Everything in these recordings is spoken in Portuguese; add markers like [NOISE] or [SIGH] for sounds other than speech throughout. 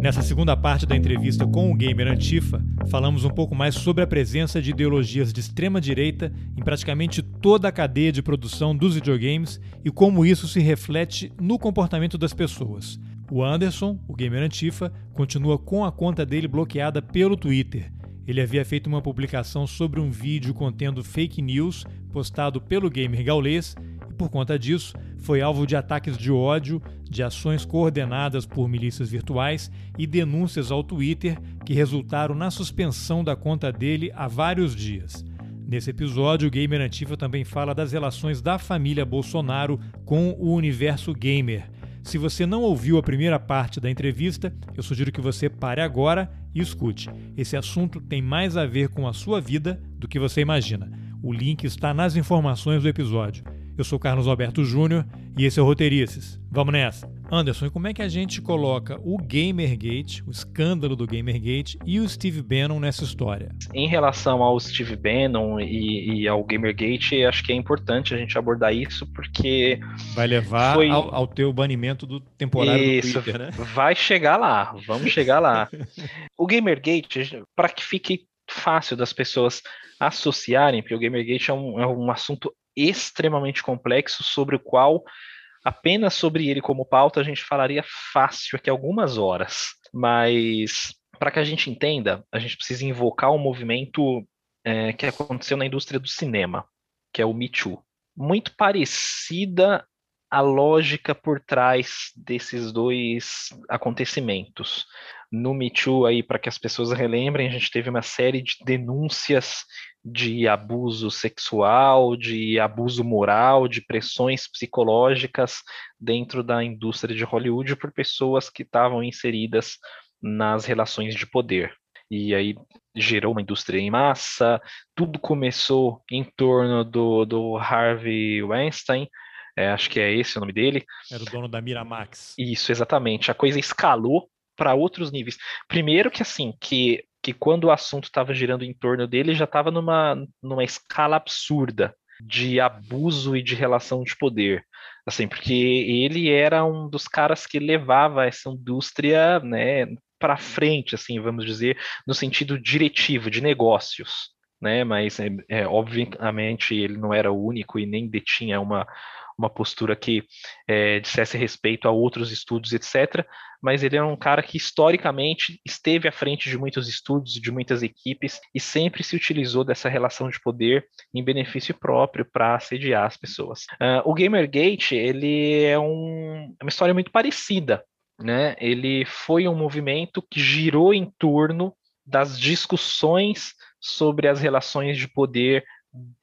Nessa segunda parte da entrevista com o gamer Antifa, falamos um pouco mais sobre a presença de ideologias de extrema direita em praticamente toda a cadeia de produção dos videogames e como isso se reflete no comportamento das pessoas. O Anderson, o gamer Antifa, continua com a conta dele bloqueada pelo Twitter. Ele havia feito uma publicação sobre um vídeo contendo fake news postado pelo gamer gaulês por conta disso, foi alvo de ataques de ódio, de ações coordenadas por milícias virtuais e denúncias ao Twitter que resultaram na suspensão da conta dele há vários dias. Nesse episódio, o Gamer Antifa também fala das relações da família Bolsonaro com o universo gamer. Se você não ouviu a primeira parte da entrevista, eu sugiro que você pare agora e escute. Esse assunto tem mais a ver com a sua vida do que você imagina. O link está nas informações do episódio. Eu sou Carlos Alberto Júnior e esse é o Roteirices. Vamos nessa! Anderson, e como é que a gente coloca o Gamergate, o escândalo do Gamergate e o Steve Bannon nessa história? Em relação ao Steve Bannon e, e ao Gamergate, acho que é importante a gente abordar isso porque vai levar foi... ao, ao, teu banimento do temporário isso, do Twitter, né? Vai chegar lá, vamos chegar lá. [LAUGHS] o Gamergate, para que fique fácil das pessoas associarem, porque o Gamergate é um, é um assunto extremamente complexo sobre o qual apenas sobre ele como pauta a gente falaria fácil aqui algumas horas, mas para que a gente entenda, a gente precisa invocar um movimento é, que aconteceu na indústria do cinema, que é o Me Too. Muito parecida a lógica por trás desses dois acontecimentos. No Me Too, aí, para que as pessoas relembrem, a gente teve uma série de denúncias de abuso sexual, de abuso moral, de pressões psicológicas dentro da indústria de Hollywood por pessoas que estavam inseridas nas relações de poder. E aí gerou uma indústria em massa, tudo começou em torno do, do Harvey Weinstein, é, acho que é esse o nome dele. Era o dono da Miramax. Isso, exatamente. A coisa escalou para outros níveis. Primeiro que assim, que que quando o assunto estava girando em torno dele, já estava numa, numa escala absurda de abuso e de relação de poder. Assim, porque ele era um dos caras que levava essa indústria, né, para frente, assim, vamos dizer, no sentido diretivo de negócios, né? Mas é, é, obviamente ele não era o único e nem detinha uma uma postura que é, dissesse respeito a outros estudos, etc. Mas ele é um cara que historicamente esteve à frente de muitos estudos, de muitas equipes e sempre se utilizou dessa relação de poder em benefício próprio para assediar as pessoas. Uh, o Gamergate ele é um, é uma história muito parecida. Né? Ele foi um movimento que girou em torno das discussões sobre as relações de poder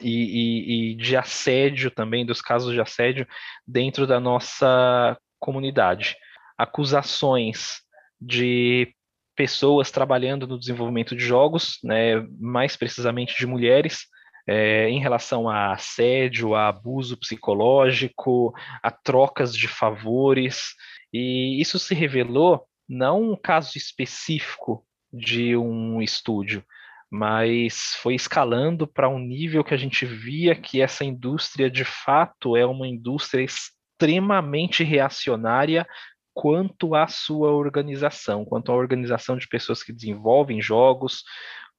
e, e, e de assédio também, dos casos de assédio dentro da nossa comunidade. Acusações de pessoas trabalhando no desenvolvimento de jogos, né, mais precisamente de mulheres, é, em relação a assédio, a abuso psicológico, a trocas de favores, e isso se revelou não um caso específico de um estúdio, mas foi escalando para um nível que a gente via que essa indústria de fato é uma indústria extremamente reacionária quanto à sua organização, quanto à organização de pessoas que desenvolvem jogos,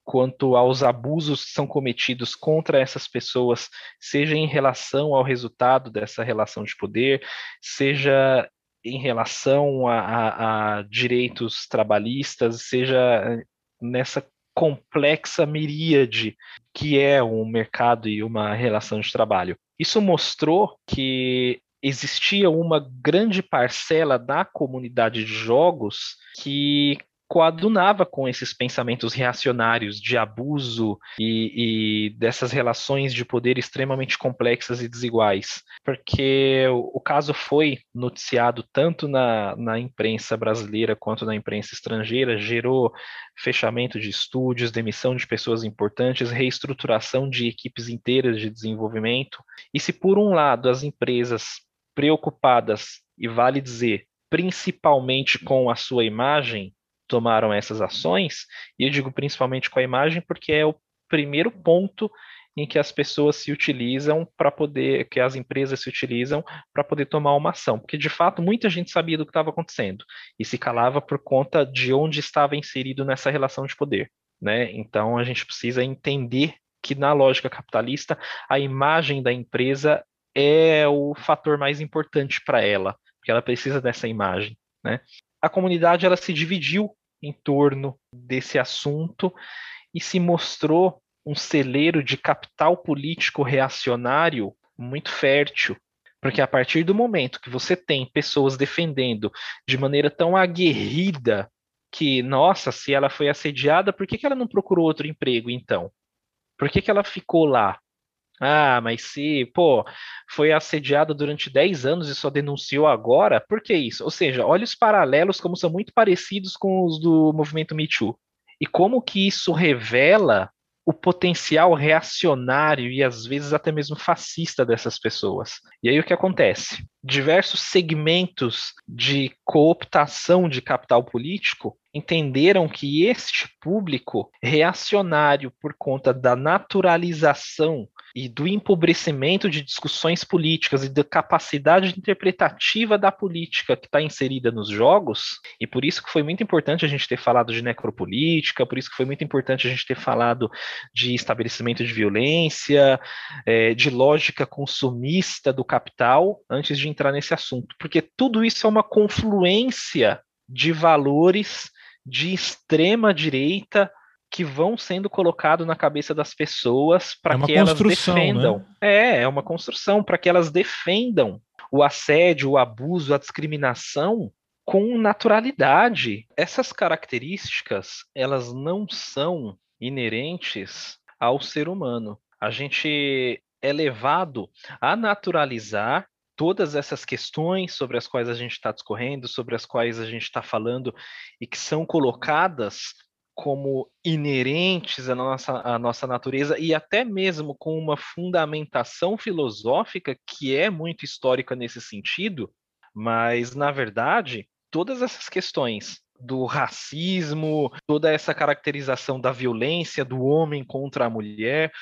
quanto aos abusos que são cometidos contra essas pessoas, seja em relação ao resultado dessa relação de poder, seja em relação a, a, a direitos trabalhistas, seja nessa complexa miríade que é um mercado e uma relação de trabalho. Isso mostrou que existia uma grande parcela da comunidade de jogos que coadunava com esses pensamentos reacionários de abuso e, e, dessas relações de poder extremamente complexas e desiguais. Porque o, o caso foi noticiado tanto na, na imprensa brasileira quanto na imprensa estrangeira, gerou fechamento de estúdios, demissão de pessoas importantes, reestruturação de equipes inteiras de desenvolvimento. E se por um lado as empresas preocupadas, e vale dizer, principalmente com a sua imagem, tomaram essas ações, e eu digo principalmente com a imagem porque é o primeiro ponto em que as pessoas se utilizam para poder, que as empresas se utilizam para poder tomar uma ação, porque de fato muita gente sabia do que estava acontecendo e se calava por conta de onde estava inserido nessa relação de poder, né? Então a gente precisa entender que na lógica capitalista a imagem da empresa é o fator mais importante para ela, porque ela precisa dessa imagem, né? A comunidade ela se dividiu em torno desse assunto e se mostrou um celeiro de capital político reacionário muito fértil. Porque a partir do momento que você tem pessoas defendendo de maneira tão aguerrida que, nossa, se ela foi assediada, por que, que ela não procurou outro emprego então? Por que, que ela ficou lá? Ah, mas se, pô, foi assediada durante 10 anos e só denunciou agora, por que isso? Ou seja, olha os paralelos como são muito parecidos com os do movimento Me Too. E como que isso revela o potencial reacionário e às vezes até mesmo fascista dessas pessoas. E aí o que acontece? Diversos segmentos de cooptação de capital político entenderam que este público reacionário por conta da naturalização e do empobrecimento de discussões políticas e da capacidade interpretativa da política que está inserida nos jogos, e por isso que foi muito importante a gente ter falado de necropolítica, por isso que foi muito importante a gente ter falado de estabelecimento de violência, é, de lógica consumista do capital, antes de entrar nesse assunto, porque tudo isso é uma confluência de valores de extrema direita que vão sendo colocados na cabeça das pessoas para é que elas defendam. Né? É, é uma construção para que elas defendam o assédio, o abuso, a discriminação com naturalidade. Essas características, elas não são inerentes ao ser humano. A gente é levado a naturalizar todas essas questões sobre as quais a gente está discorrendo, sobre as quais a gente está falando e que são colocadas como inerentes à nossa, à nossa natureza e até mesmo com uma fundamentação filosófica que é muito histórica nesse sentido, mas na verdade, todas essas questões do racismo, toda essa caracterização da violência do homem contra a mulher,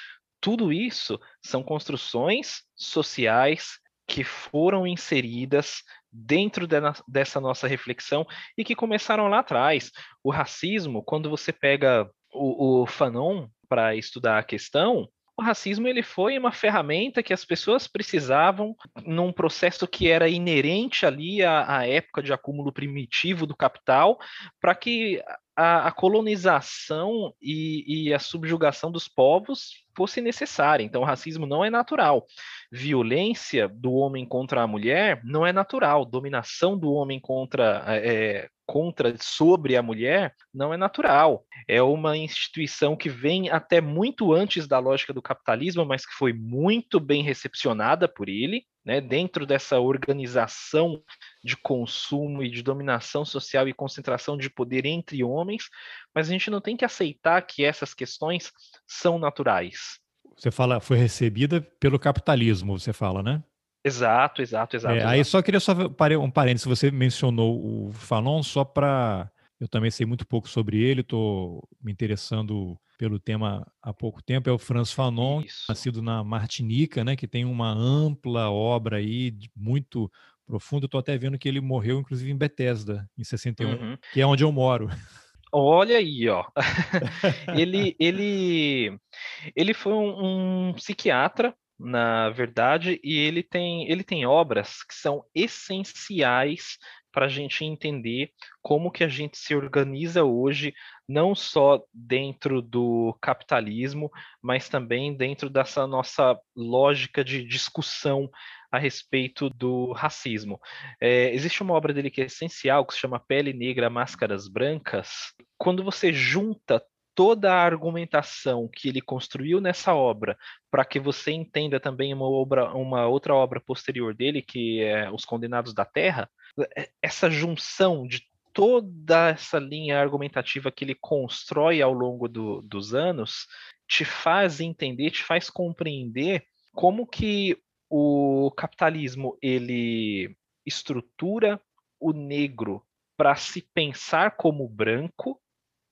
tudo isso são construções sociais que foram inseridas dentro de, dessa nossa reflexão e que começaram lá atrás. O racismo, quando você pega o, o Fanon para estudar a questão, o racismo ele foi uma ferramenta que as pessoas precisavam num processo que era inerente ali à, à época de acúmulo primitivo do capital, para que a, a colonização e, e, a subjugação dos povos fosse necessária. Então, o racismo não é natural. Violência do homem contra a mulher não é natural. Dominação do homem contra, é, contra sobre a mulher não é natural. É uma instituição que vem até muito antes da lógica do capitalismo, mas que foi muito bem recepcionada por ele né, dentro dessa organização de consumo e de dominação social e concentração de poder entre homens, mas a gente não tem que aceitar que essas questões são naturais. Você fala, foi recebida pelo capitalismo, você fala, né? Exato, exato, exato. É, exato. Aí só queria só um parênteses, você mencionou o Fanon só para eu também sei muito pouco sobre ele, estou me interessando pelo tema há pouco tempo, é o Franz Fanon, Isso. nascido na Martinica, né, que tem uma ampla obra aí, muito profunda. Estou até vendo que ele morreu, inclusive, em Bethesda, em 61, uhum. que é onde eu moro. Olha aí, ó. [LAUGHS] ele, ele, ele foi um, um, psiquiatra, na verdade, e ele tem, ele tem obras que são essenciais para a gente entender como que a gente se organiza hoje, não só dentro do capitalismo, mas também dentro dessa nossa lógica de discussão a respeito do racismo. É, existe uma obra dele que é essencial, que se chama Pele Negra, Máscaras Brancas. Quando você junta toda a argumentação que ele construiu nessa obra, para que você entenda também uma, obra, uma outra obra posterior dele, que é Os Condenados da Terra, essa junção de toda essa linha argumentativa que ele constrói ao longo do, dos anos te faz entender, te faz compreender como que o capitalismo ele estrutura o negro para se pensar como branco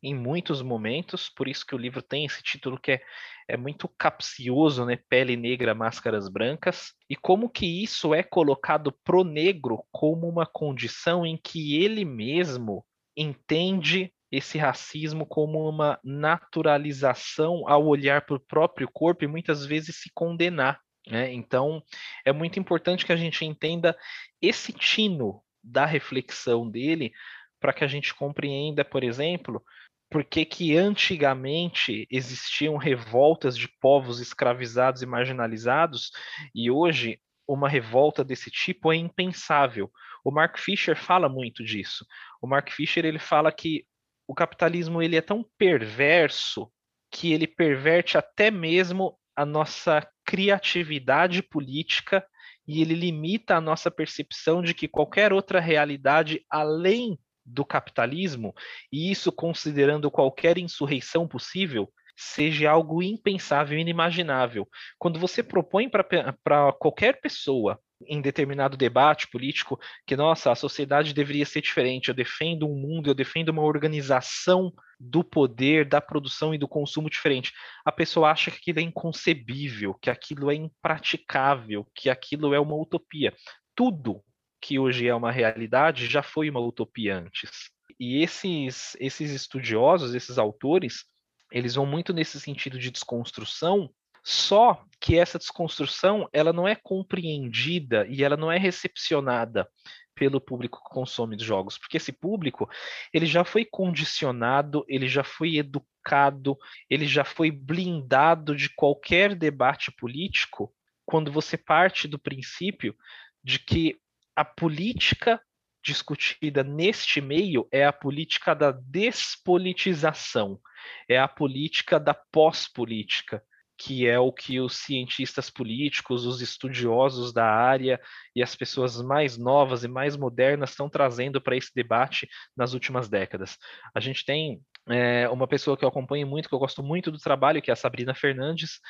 em muitos momentos, por isso que o livro tem esse título que é, é muito capcioso, né? Pele negra, máscaras brancas, e como que isso é colocado pro negro como uma condição em que ele mesmo entende esse racismo como uma naturalização ao olhar para o próprio corpo e muitas vezes se condenar. Né? Então, é muito importante que a gente entenda esse tino da reflexão dele para que a gente compreenda, por exemplo, por que, que antigamente existiam revoltas de povos escravizados e marginalizados e hoje uma revolta desse tipo é impensável. O Mark Fisher fala muito disso. O Mark Fisher ele fala que o capitalismo ele é tão perverso que ele perverte até mesmo a nossa criatividade política e ele limita a nossa percepção de que qualquer outra realidade além do capitalismo, e isso considerando qualquer insurreição possível, seja algo impensável e inimaginável. Quando você propõe para qualquer pessoa em determinado debate político que, nossa, a sociedade deveria ser diferente, eu defendo um mundo, eu defendo uma organização do poder, da produção e do consumo diferente. A pessoa acha que aquilo é inconcebível, que aquilo é impraticável, que aquilo é uma utopia. Tudo que hoje é uma realidade já foi uma utopia antes. E esses, esses estudiosos, esses autores, eles vão muito nesse sentido de desconstrução, só que essa desconstrução ela não é compreendida e ela não é recepcionada pelo público que consome os jogos, porque esse público ele já foi condicionado, ele já foi educado, ele já foi blindado de qualquer debate político quando você parte do princípio de que a política discutida neste meio é a política da despolitização, é a política da pós-política, que é o que os cientistas políticos, os estudiosos da área e as pessoas mais novas e mais modernas estão trazendo para esse debate nas últimas décadas. A gente tem é, uma pessoa que eu acompanho muito, que eu gosto muito do trabalho, que é a Sabrina Fernandes.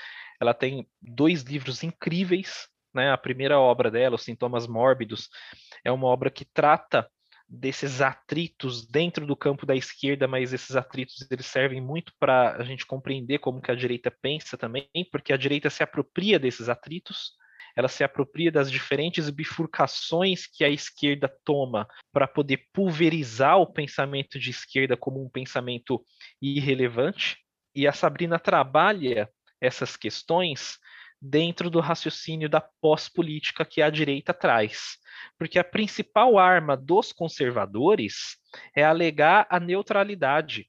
Ela tem dois livros incríveis né? A primeira obra dela, Os Sintomas Mórbidos, é uma obra que trata desses atritos dentro do campo da esquerda, mas esses atritos eles servem muito para a gente compreender como que a direita pensa também, porque a direita se apropria desses atritos, ela se apropria das diferentes bifurcações que a esquerda toma para poder pulverizar o pensamento de esquerda como um pensamento irrelevante. E a Sabrina trabalha essas questões dentro do raciocínio da pós-política que a direita traz. Porque a principal arma dos conservadores é alegar a neutralidade,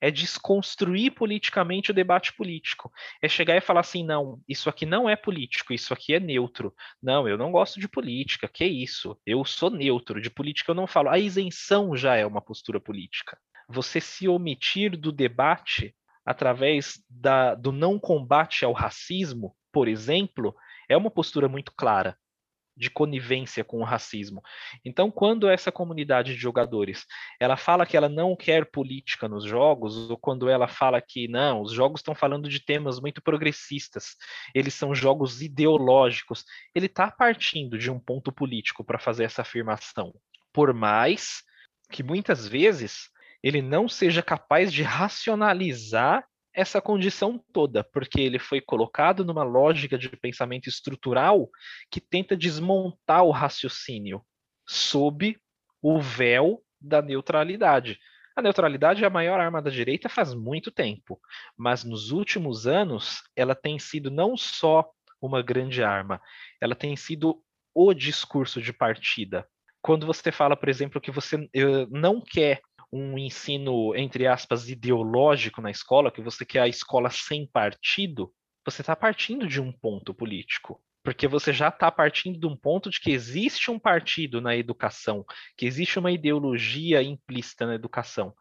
é desconstruir politicamente o debate político. É chegar e falar assim: não, isso aqui não é político, isso aqui é neutro. Não, eu não gosto de política, que isso? Eu sou neutro, de política eu não falo. A isenção já é uma postura política. Você se omitir do debate através da, do não combate ao racismo por exemplo, é uma postura muito clara de conivência com o racismo. Então, quando essa comunidade de jogadores ela fala que ela não quer política nos jogos, ou quando ela fala que não, os jogos estão falando de temas muito progressistas, eles são jogos ideológicos, ele está partindo de um ponto político para fazer essa afirmação. Por mais que muitas vezes ele não seja capaz de racionalizar essa condição toda, porque ele foi colocado numa lógica de pensamento estrutural que tenta desmontar o raciocínio sob o véu da neutralidade. A neutralidade é a maior arma da direita faz muito tempo, mas nos últimos anos ela tem sido não só uma grande arma, ela tem sido o discurso de partida. Quando você fala, por exemplo, que você eh, não quer um ensino, entre aspas, ideológico na escola, que você quer a escola sem partido, você está partindo de um ponto político. Porque você já está partindo de um ponto de que existe um partido na educação, que existe uma ideologia implícita na educação.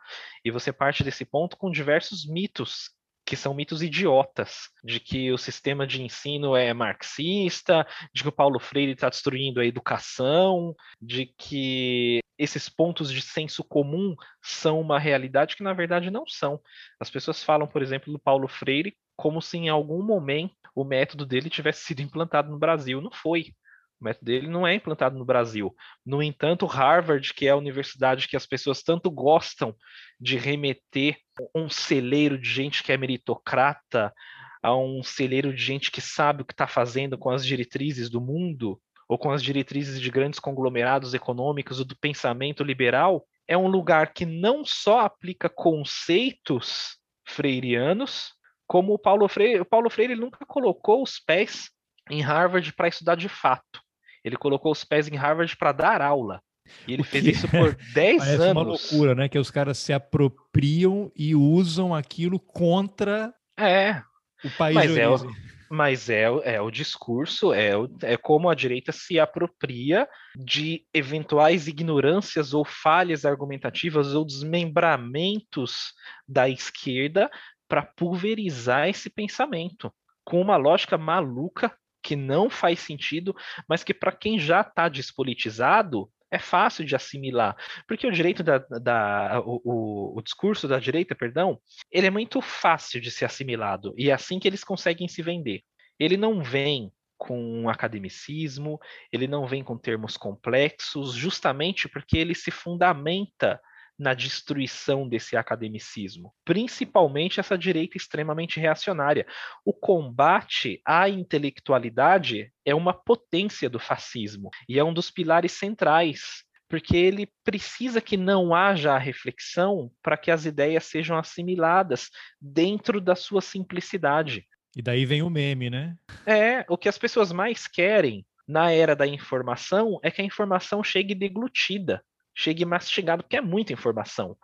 E você parte desse ponto com diversos mitos que são mitos idiotas, de que o sistema de ensino é marxista, de que o Paulo Freire está destruindo a educação, de que esses pontos de senso comum são uma realidade que na verdade não são. As pessoas falam, por exemplo, do Paulo Freire como se em algum momento o método dele tivesse sido implantado no Brasil. Não foi. O método dele não é implantado no Brasil. No entanto, Harvard, que é a universidade que as pessoas tanto gostam de remeter um celeiro de gente que é meritocrata, a um celeiro de gente que sabe o que está fazendo com as diretrizes do mundo, ou com as diretrizes de grandes conglomerados econômicos ou do pensamento liberal, é um lugar que não só aplica conceitos freirianos, como o Paulo Freire, o Paulo Freire nunca colocou os pés em Harvard para estudar de fato. Ele colocou os pés em Harvard para dar aula. E ele fez isso por [LAUGHS] 10 anos. É uma loucura, né? Que os caras se apropriam e usam aquilo contra é. o país mas de origem. É, mas é, é o discurso, é, é como a direita se apropria de eventuais ignorâncias ou falhas argumentativas ou desmembramentos da esquerda para pulverizar esse pensamento com uma lógica maluca que não faz sentido, mas que para quem já está despolitizado é fácil de assimilar, porque o direito da, da o, o, o, discurso da direita, perdão, ele é muito fácil de ser assimilado e é assim que eles conseguem se vender. Ele não vem com academicismo, ele não vem com termos complexos, justamente porque ele se fundamenta na destruição desse academicismo, principalmente essa direita extremamente reacionária. O combate à intelectualidade é uma potência do fascismo e é um dos pilares centrais porque ele precisa que não haja a reflexão para que as ideias sejam assimiladas dentro da sua simplicidade. E daí vem o meme, né? É, o que as pessoas mais querem na era da informação é que a informação chegue deglutida chegue mastigado, porque é muita informação.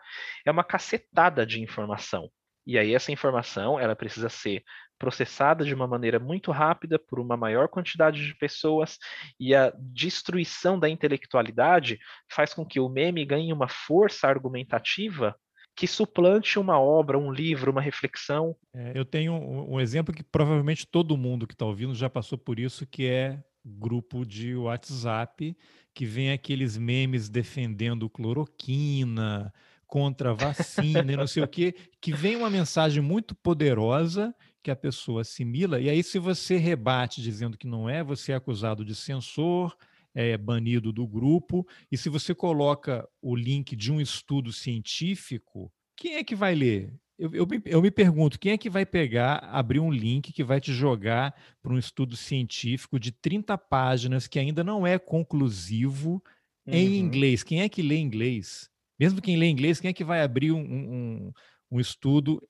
É uma cacetada de informação. E aí essa informação, ela precisa ser processada de uma maneira muito rápida por uma maior quantidade de pessoas e a destruição da intelectualidade faz com que o meme ganhe uma força argumentativa que suplante uma obra, um livro, uma reflexão. É, eu tenho um, um, exemplo que provavelmente todo mundo que está ouvindo já passou por isso, que é grupo de WhatsApp que vem aqueles memes defendendo cloroquina, contra vacina e não sei o quê, que vem uma mensagem muito poderosa que a pessoa assimila, e aí se você rebate dizendo que não é, você é acusado de censor, é banido do grupo, e se você coloca o link de um estudo científico, quem é que vai ler? Eu, eu, me, eu me pergunto, quem é que vai pegar, abrir um link que vai te jogar para um estudo científico de 30 páginas que ainda não é conclusivo uhum. em inglês? Quem é que lê inglês? Mesmo quem lê inglês, quem é que vai abrir um, um, um estudo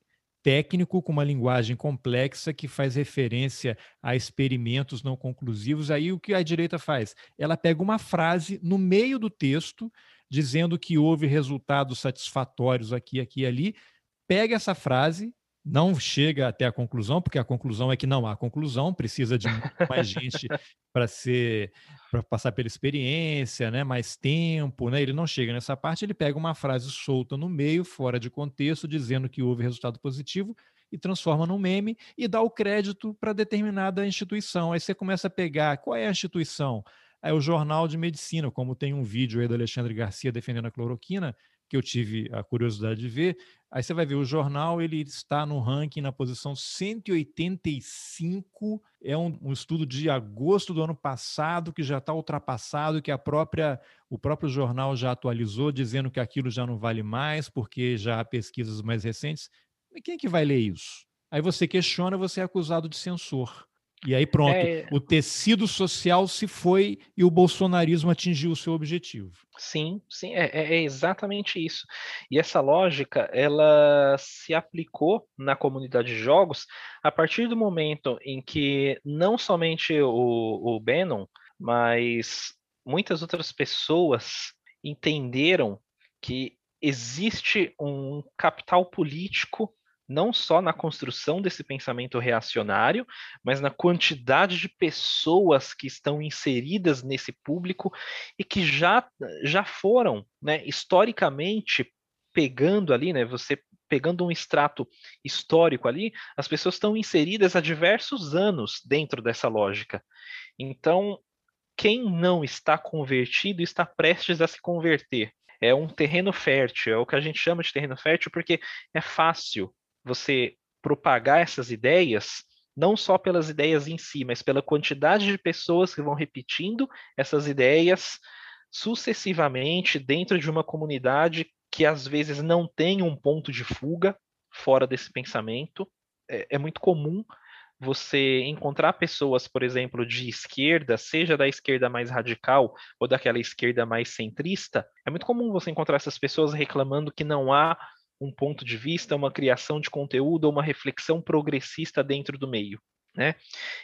técnico com uma linguagem complexa que faz referência a experimentos não conclusivos? Aí o que a direita faz? Ela pega uma frase no meio do texto dizendo que houve resultados satisfatórios aqui, aqui e ali, pega essa frase, não chega até a conclusão, porque a conclusão é que não há conclusão, precisa de mais [LAUGHS] gente para ser para passar pela experiência, né, mais tempo, né? Ele não chega nessa parte, ele pega uma frase solta no meio, fora de contexto, dizendo que houve resultado positivo e transforma num meme e dá o crédito para determinada instituição. Aí você começa a pegar qual é a instituição? É o Jornal de Medicina, como tem um vídeo aí do Alexandre Garcia defendendo a cloroquina, que eu tive a curiosidade de ver. Aí você vai ver o jornal, ele está no ranking na posição 185. É um, um estudo de agosto do ano passado que já está ultrapassado, que a própria o próprio jornal já atualizou, dizendo que aquilo já não vale mais, porque já há pesquisas mais recentes. E quem é que vai ler isso? Aí você questiona, você é acusado de censor. E aí pronto, é... o tecido social se foi e o bolsonarismo atingiu o seu objetivo. Sim, sim, é, é, é, exatamente isso. E essa lógica, ela se aplicou na comunidade de jogos a partir do momento em que não somente o, o Bannon, mas muitas outras pessoas entenderam que existe um capital político não só na construção desse pensamento reacionário, mas na quantidade de pessoas que estão inseridas nesse público e que já, já foram, né, historicamente, pegando ali, né, você pegando um extrato histórico ali, as pessoas estão inseridas há diversos anos dentro dessa lógica. Então, quem não está convertido está prestes a se converter. É um terreno fértil, é o que a gente chama de terreno fértil porque é fácil você propagar essas ideias não só pelas ideias em si, mas pela quantidade de pessoas que vão repetindo essas ideias sucessivamente dentro de uma comunidade que às vezes não tem um ponto de fuga fora desse pensamento. É, é muito comum você encontrar pessoas, por exemplo, de esquerda, seja da esquerda mais radical ou daquela esquerda mais centrista, é muito comum você encontrar essas pessoas reclamando que não há um ponto de vista, uma criação de conteúdo uma reflexão progressista dentro do meio. Né?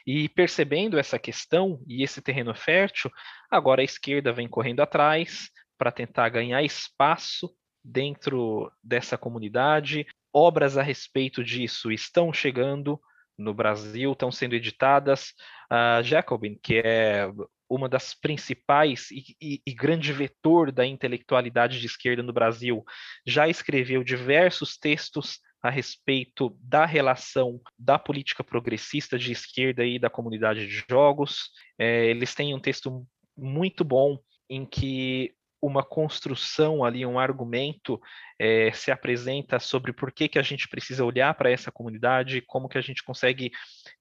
E percebendo essa questão e esse terreno fértil, agora a esquerda vem correndo atrás para tentar ganhar espaço dentro dessa comunidade. Obras a respeito disso estão chegando, no Brasil estão sendo editadas. A Jacobin, que é uma das principais e, e, e, grande vetor da intelectualidade de esquerda no Brasil, já escreveu diversos textos a respeito da relação da política progressista de esquerda e da comunidade de jogos. É, eles têm um texto muito bom em que uma construção ali, um argumento é, se apresenta sobre por que, que a gente precisa olhar para essa comunidade, como que a gente consegue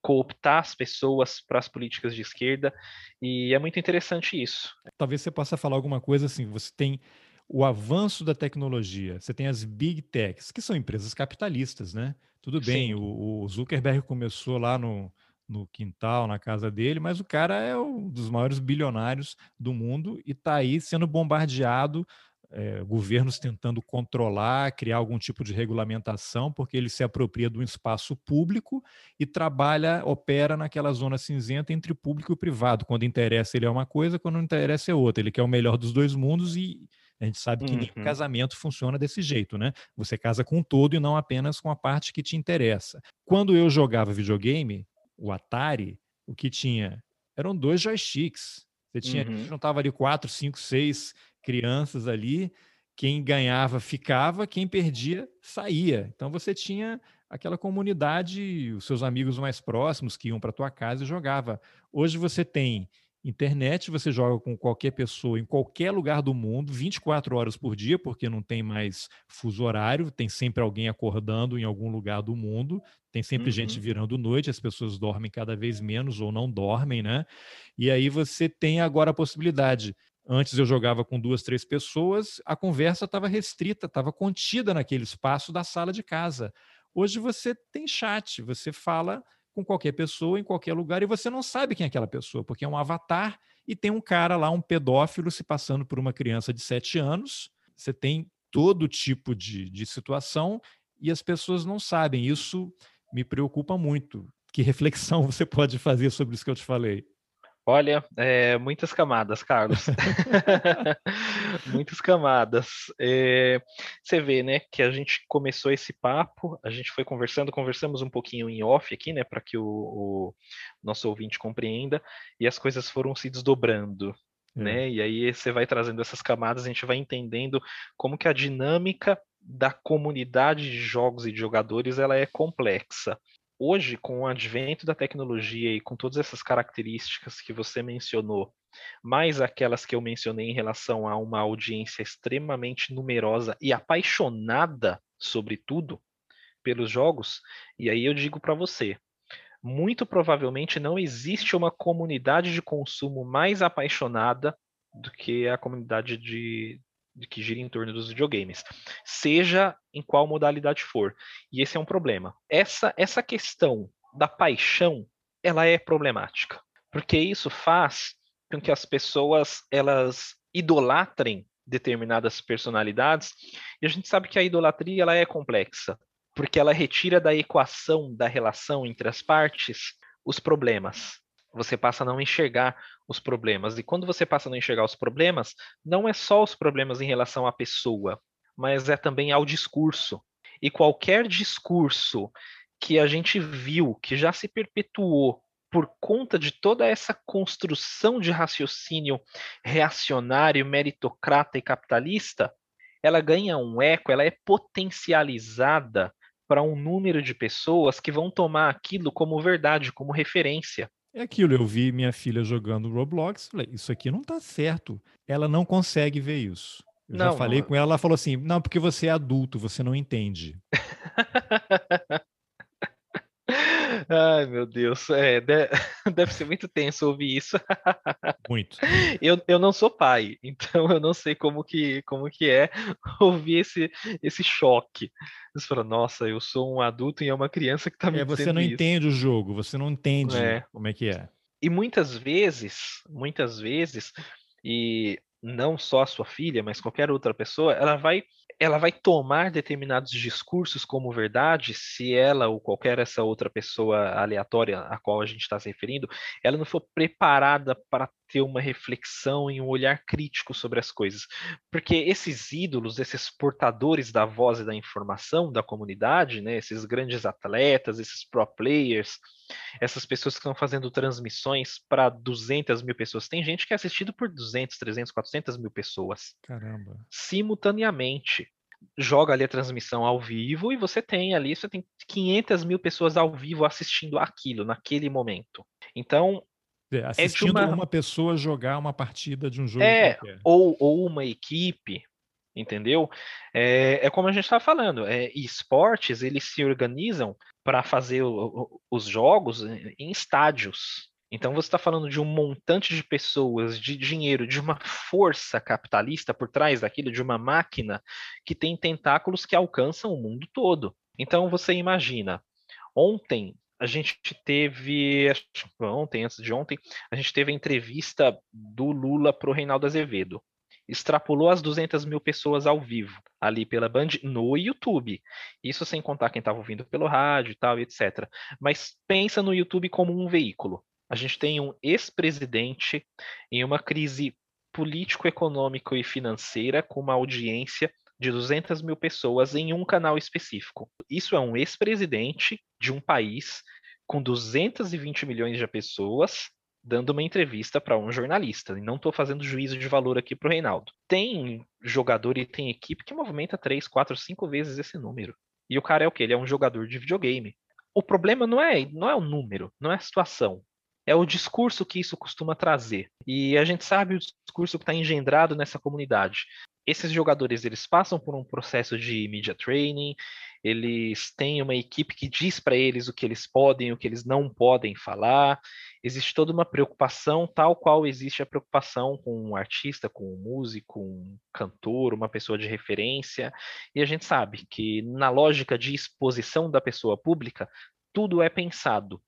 cooptar as pessoas para as políticas de esquerda, e é muito interessante isso. Talvez você possa falar alguma coisa assim, você tem o avanço da tecnologia, você tem as big techs, que são empresas capitalistas, né? Tudo bem, o, o Zuckerberg começou lá no, no quintal, na casa dele, mas o cara é um dos maiores bilionários do mundo e está aí sendo bombardeado, é, governos tentando controlar, criar algum tipo de regulamentação, porque ele se apropria do espaço público e trabalha, opera naquela zona cinzenta entre público e privado. Quando interessa, ele é uma coisa, quando não interessa, é outra. Ele quer o melhor dos dois mundos e a gente sabe que uhum. nenhum casamento funciona desse jeito, né? Você casa com todo e não apenas com a parte que te interessa. Quando eu jogava videogame, o Atari, o que tinha eram dois joysticks. Você tinha, uhum. juntava ali quatro, cinco, seis crianças ali. Quem ganhava ficava, quem perdia saía. Então você tinha aquela comunidade, os seus amigos mais próximos que iam para tua casa e jogava. Hoje você tem Internet você joga com qualquer pessoa em qualquer lugar do mundo, 24 horas por dia, porque não tem mais fuso horário, tem sempre alguém acordando em algum lugar do mundo, tem sempre uhum. gente virando noite, as pessoas dormem cada vez menos ou não dormem, né? E aí você tem agora a possibilidade. Antes eu jogava com duas, três pessoas, a conversa estava restrita, estava contida naquele espaço da sala de casa. Hoje você tem chat, você fala com qualquer pessoa, em qualquer lugar, e você não sabe quem é aquela pessoa, porque é um avatar e tem um cara lá, um pedófilo, se passando por uma criança de sete anos. Você tem todo tipo de, de situação e as pessoas não sabem. Isso me preocupa muito. Que [LAUGHS] reflexão você pode fazer sobre isso que eu te falei? Olha, é, muitas camadas, Carlos. [LAUGHS] [LAUGHS] muitas camadas. É, você vê, né, que a gente começou esse papo, a gente foi conversando, conversamos um pouquinho em off aqui, né, para que o, o, nosso ouvinte compreenda, e as coisas foram se desdobrando. É. Né? E aí você vai trazendo essas camadas, a gente vai entendendo como que a dinâmica da comunidade de jogos e de jogadores ela é complexa hoje, com o advento da tecnologia e com todas essas características que você mencionou, mais aquelas que eu mencionei em relação a uma audiência extremamente numerosa e apaixonada, sobretudo, pelos jogos, e aí eu digo para você, muito provavelmente não existe uma comunidade de consumo mais apaixonada do que a comunidade de, que gira em torno dos videogames, seja em qual modalidade for. E esse é um problema. Essa essa questão da paixão, ela é problemática, porque isso faz com que as pessoas elas idolatrem determinadas personalidades, e a gente sabe que a idolatria ela é complexa, porque ela retira da equação da relação entre as partes os problemas você passa a não enxergar os problemas. E quando você passa a não enxergar os problemas, não é só os problemas em relação à pessoa, mas é também ao discurso. E qualquer discurso que a gente viu, que já se perpetuou por conta de toda essa construção de raciocínio reacionário, meritocrata e capitalista, ela ganha um eco, ela é potencializada para um número de pessoas que vão tomar aquilo como verdade, como referência. É aquilo, eu vi minha filha jogando Roblox, falei, isso aqui não tá certo. Ela não consegue ver isso. Eu não, já falei não. com ela, ela falou assim: não, porque você é adulto, você não entende. [LAUGHS] Ai, meu Deus. É, [LAUGHS] deve ser muito tenso ouvir isso. [LAUGHS] Muito. Eu, eu não sou pai, [LAUGHS] então eu não sei como que, como que é [LAUGHS] ouvir esse, esse choque. Você fala, nossa, eu sou um adulto e é uma criança que está me é, Você não isso. entende o jogo, você não entende é. como é que é. E muitas vezes, muitas vezes, e não só a sua filha, mas qualquer outra pessoa, ela vai ela vai tomar determinados discursos como verdade se ela ou qualquer essa outra pessoa aleatória a qual a gente está se referindo, ela não for preparada para ter uma reflexão e um olhar crítico sobre as coisas. Porque esses ídolos, esses portadores da voz e da informação da comunidade, né, esses grandes atletas, esses pro players, essas pessoas que estão fazendo transmissões para 200 mil pessoas. Tem gente que é assistido por 200, 300, 400 mil pessoas. Caramba. Simultaneamente joga ali a transmissão ao vivo e você tem ali, você tem 500 mil pessoas ao vivo assistindo aquilo naquele momento. Então é, assistindo é uma... uma... pessoa jogar uma partida de um jogo é ou, ou uma equipe entendeu é, é como a gente estava falando é, esportes eles se organizam para fazer o, os jogos em estádios então você está falando de um montante de pessoas, de dinheiro, de uma força capitalista por trás daquilo, de uma máquina que tem tentáculos que alcançam o mundo todo. Então você imagina, ontem a gente teve, ontem, antes de ontem, a gente teve a entrevista do Lula para o Reinaldo Azevedo. Extrapolou as 200 mil pessoas ao vivo, ali pela Band, no YouTube. Isso sem contar quem estava ouvindo pelo rádio e tal, etc. Mas pensa no YouTube como um veículo a gente tem um ex-presidente em uma crise político-econômico e financeira com uma audiência de 200 mil pessoas em um canal específico. Isso é um ex-presidente de um país com 220 milhões de pessoas dando uma entrevista para um jornalista. E não estou fazendo juízo de valor aqui para o Reinaldo. Tem jogador e tem equipe que movimenta 3, 4, 5 vezes esse número. E o cara é o que? Ele é um jogador de videogame. O problema não é, não é o número, não é a situação é o discurso que isso costuma trazer. E a gente sabe o discurso que está engendrado nessa comunidade. Esses jogadores eles passam por um processo de media training, eles têm uma equipe que diz para eles o que eles podem o que eles não podem falar. Existe toda uma preocupação, tal qual existe a preocupação com um artista, com um músico, um cantor, uma pessoa de referência. E a gente sabe que na lógica de exposição da pessoa pública, tudo é pensado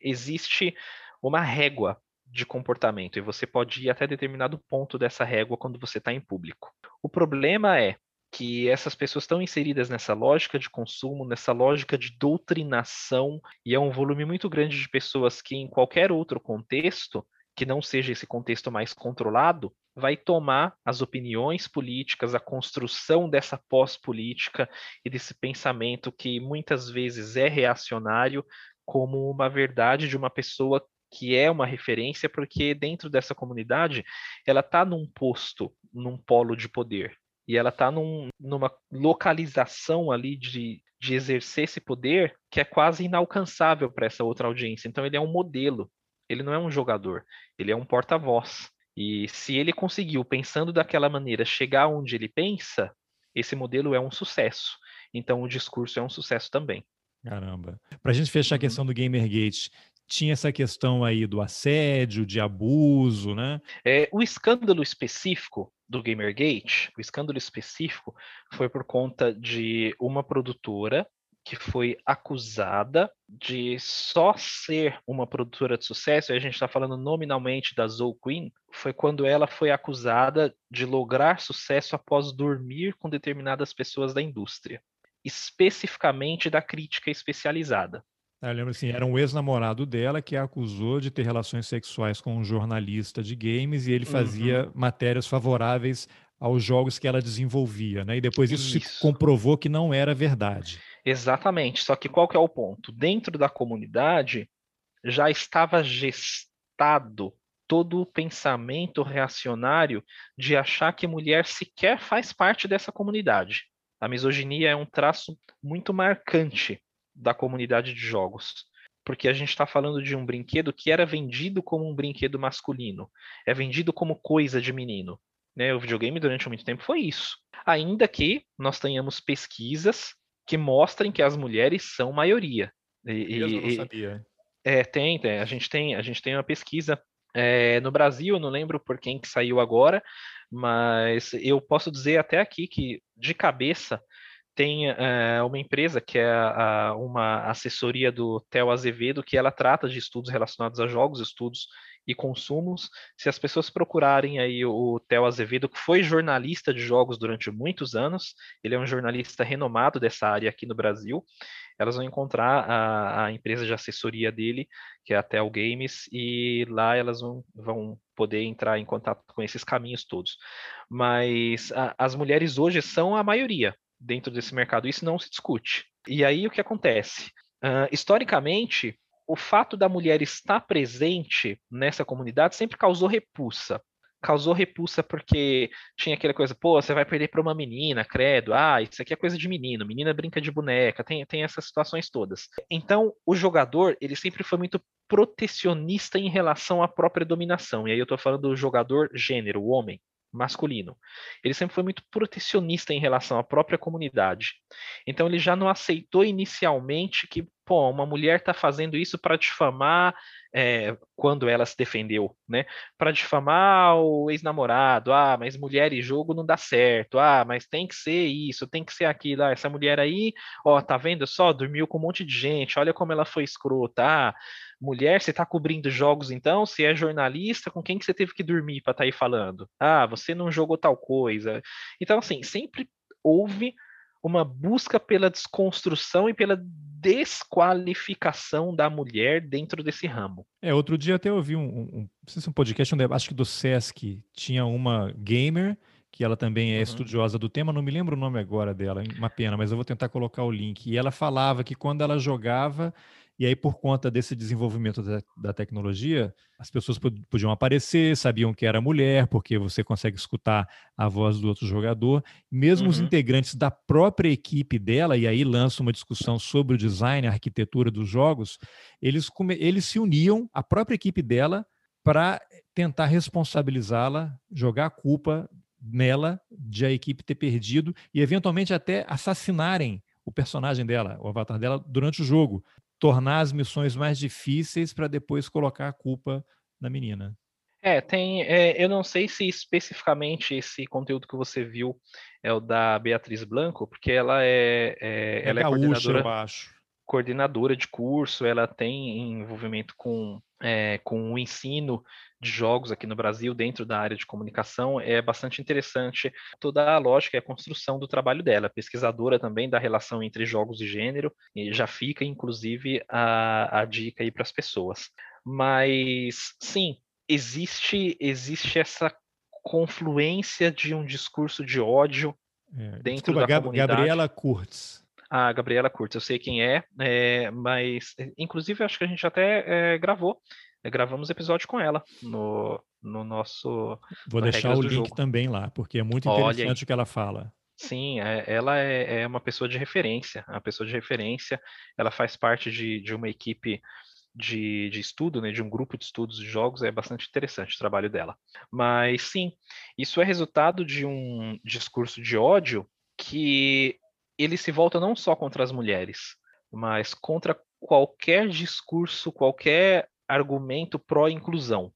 existe uma régua de comportamento e você pode ir até determinado ponto dessa régua quando você está em público. O problema é que essas pessoas estão inseridas nessa lógica de consumo, nessa lógica de doutrinação, e é um volume muito grande de pessoas que, em qualquer outro contexto, que não seja esse contexto mais controlado, vai tomar as opiniões políticas, a construção dessa pós-política e desse pensamento que muitas vezes é reacionário, como uma verdade de uma pessoa que é uma referência, porque dentro dessa comunidade ela está num posto, num polo de poder. E ela está num, numa localização ali de, de exercer esse poder que é quase inalcançável para essa outra audiência. Então ele é um modelo, ele não é um jogador, ele é um porta-voz. E se ele conseguiu, pensando daquela maneira, chegar onde ele pensa, esse modelo é um sucesso. Então o discurso é um sucesso também. Caramba. Para a gente fechar a uhum. questão do Gamergate, tinha essa questão aí do assédio, de abuso, né? É, o escândalo específico do Gamergate, o escândalo específico foi por conta de uma produtora que foi acusada de só ser uma produtora de sucesso, e a gente está falando nominalmente da Zoe Queen, foi quando ela foi acusada de lograr sucesso após dormir com determinadas pessoas da indústria especificamente da crítica especializada. Ah, eu lembro assim, era um ex-namorado dela que a acusou de ter relações sexuais com um jornalista de games e ele fazia uhum. matérias favoráveis aos jogos que ela desenvolvia, né? E depois isso, isso, se comprovou que não era verdade. Exatamente. Só que qual que é o ponto? Dentro da comunidade já estava gestado todo o pensamento reacionário de achar que mulher sequer faz parte dessa comunidade. A misoginia é um traço muito marcante da comunidade de jogos, porque a gente está falando de um brinquedo que era vendido como um brinquedo masculino, é vendido como coisa de menino. Né? O videogame durante muito tempo foi isso. Ainda que nós tenhamos pesquisas que mostrem que as mulheres são maioria. E, eu não sabia. É, tem, tem, a gente tem, a gente tem uma pesquisa é, no Brasil, não lembro por quem que saiu agora, mas eu posso dizer até aqui que de cabeça tem é, uma empresa que é a, uma assessoria do Theo Azevedo, que ela trata de estudos relacionados a jogos, estudos e consumos. Se as pessoas procurarem aí o Theo Azevedo, que foi jornalista de jogos durante muitos anos, ele é um jornalista renomado dessa área aqui no Brasil, elas vão encontrar a, a empresa de assessoria dele, que é a Tel Games, e lá elas vão, vão poder entrar em contato com esses caminhos todos. Mas a, as mulheres hoje são a maioria dentro desse mercado, isso não se discute. E aí o que acontece? Uh, historicamente, o fato da mulher estar presente nessa comunidade sempre causou repulsa. Causou repulsa porque tinha aquela coisa, pô, você vai perder para uma menina, credo, ah, isso aqui é coisa de menino, menina brinca de boneca, tem, tem essas situações todas. Então, o jogador, ele sempre foi muito protecionista em relação à própria dominação. E aí eu estou falando do jogador gênero, o homem masculino. Ele sempre foi muito protecionista em relação à própria comunidade. Então ele já não aceitou inicialmente que, pô, uma mulher está fazendo isso para difamar é, quando ela se defendeu, né? Para difamar o ex-namorado. Ah, mas mulher e jogo não dá certo. Ah, mas tem que ser isso, tem que ser aquilo. Ah, essa mulher aí, ó, tá vendo só? Dormiu com um monte de gente. Olha como ela foi escrota. Ah, mulher, você está cobrindo jogos então? Se é jornalista, com quem que você teve que dormir para estar tá aí falando? Ah, você não jogou tal coisa. Então, assim, sempre houve uma busca pela desconstrução e pela desqualificação da mulher dentro desse ramo. É, outro dia até eu ouvi um, um, não sei se um podcast, acho que do Sesc, tinha uma gamer que ela também é uhum. estudiosa do tema, não me lembro o nome agora dela, uma pena, mas eu vou tentar colocar o link. E ela falava que quando ela jogava, e aí, por conta desse desenvolvimento da, da tecnologia, as pessoas podiam aparecer, sabiam que era mulher, porque você consegue escutar a voz do outro jogador. Mesmo uhum. os integrantes da própria equipe dela, e aí lança uma discussão sobre o design, a arquitetura dos jogos, eles, eles se uniam, a própria equipe dela, para tentar responsabilizá-la, jogar a culpa nela de a equipe ter perdido e eventualmente até assassinarem o personagem dela, o avatar dela, durante o jogo tornar as missões mais difíceis para depois colocar a culpa na menina. É, tem. É, eu não sei se especificamente esse conteúdo que você viu é o da Beatriz Blanco, porque ela é, é, é ela é coordenadora. Eu acho coordenadora de curso, ela tem envolvimento com, é, com o ensino de jogos aqui no Brasil, dentro da área de comunicação, é bastante interessante toda a lógica e a construção do trabalho dela. Pesquisadora também da relação entre jogos e gênero, e já fica, inclusive, a, a dica aí para as pessoas. Mas, sim, existe, existe essa confluência de um discurso de ódio é, dentro desculpa, da comunidade. Gabriela Kurtz a Gabriela Curtis, eu sei quem é, é mas inclusive acho que a gente até é, gravou, é, gravamos episódio com ela no, no nosso. Vou deixar o link jogo. também lá, porque é muito interessante o que ela fala. Sim, é, ela é, é, uma pessoa de referência, uma pessoa de referência, ela faz parte de, de uma equipe de, de estudo, né, de um grupo de estudos de jogos, é bastante interessante o trabalho dela. Mas sim, isso é resultado de um discurso de ódio que ele se volta não só contra as mulheres, mas contra qualquer discurso, qualquer argumento pró-inclusão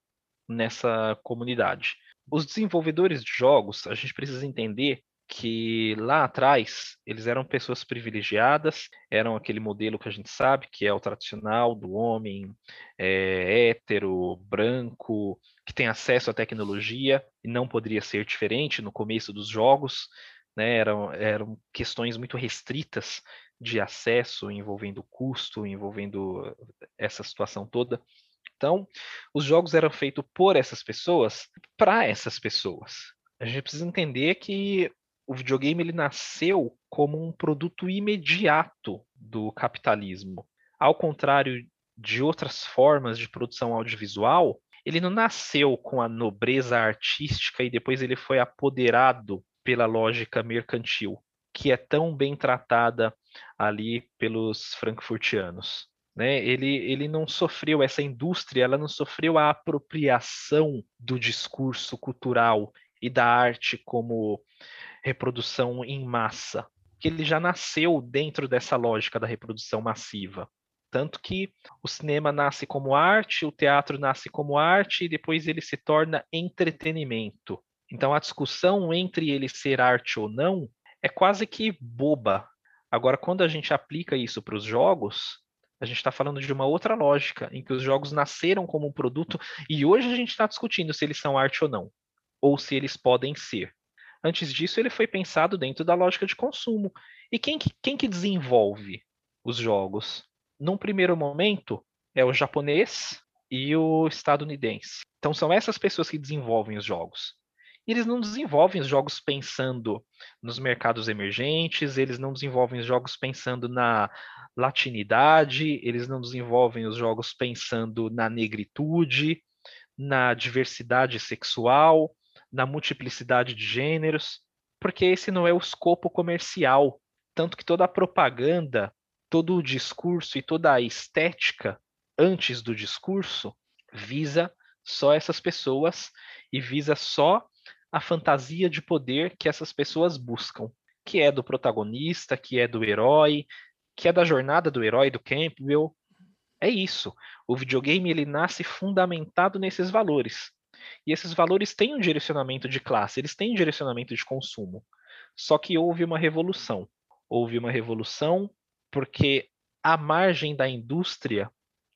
nessa comunidade. Os desenvolvedores de jogos, a gente precisa entender que lá atrás eles eram pessoas privilegiadas, eram aquele modelo que a gente sabe que é o tradicional do homem é, hétero, branco, que tem acesso à tecnologia e não poderia ser diferente no começo dos jogos né, eram, eram questões muito restritas de acesso, envolvendo custo, envolvendo essa situação toda. Então, os jogos eram feitos por essas pessoas, para essas pessoas. A gente precisa entender que o videogame ele nasceu como um produto imediato do capitalismo. Ao contrário de outras formas de produção audiovisual, ele não nasceu com a nobreza artística e depois ele foi apoderado pela lógica mercantil, que é tão bem tratada ali pelos frankfurtianos. Né? Ele, ele não sofreu, essa indústria, ela não sofreu a apropriação do discurso cultural e da arte como reprodução em massa, que ele já nasceu dentro dessa lógica da reprodução massiva. Tanto que o cinema nasce como arte, o teatro nasce como arte e depois ele se torna entretenimento. Então a discussão entre ele ser arte ou não é quase que boba. Agora, quando a gente aplica isso para os jogos, a gente está falando de uma outra lógica, em que os jogos nasceram como um produto e hoje a gente está discutindo se eles são arte ou não, ou se eles podem ser. Antes disso, ele foi pensado dentro da lógica de consumo. E quem que, quem que desenvolve os jogos? Num primeiro momento, é o japonês e o estadunidense. Então, são essas pessoas que desenvolvem os jogos. E eles não desenvolvem os jogos pensando nos mercados emergentes, eles não desenvolvem os jogos pensando na latinidade, eles não desenvolvem os jogos pensando na negritude, na diversidade sexual, na multiplicidade de gêneros, porque esse não é o escopo comercial. Tanto que toda a propaganda, todo o discurso e toda a estética antes do discurso visa só essas pessoas e visa só a fantasia de poder que essas pessoas buscam, que é do protagonista, que é do herói, que é da jornada do herói do Campbell. É isso. O videogame ele nasce fundamentado nesses valores. E esses valores têm um direcionamento de classe, eles têm um direcionamento de consumo. Só que houve uma revolução. Houve uma revolução porque à margem da indústria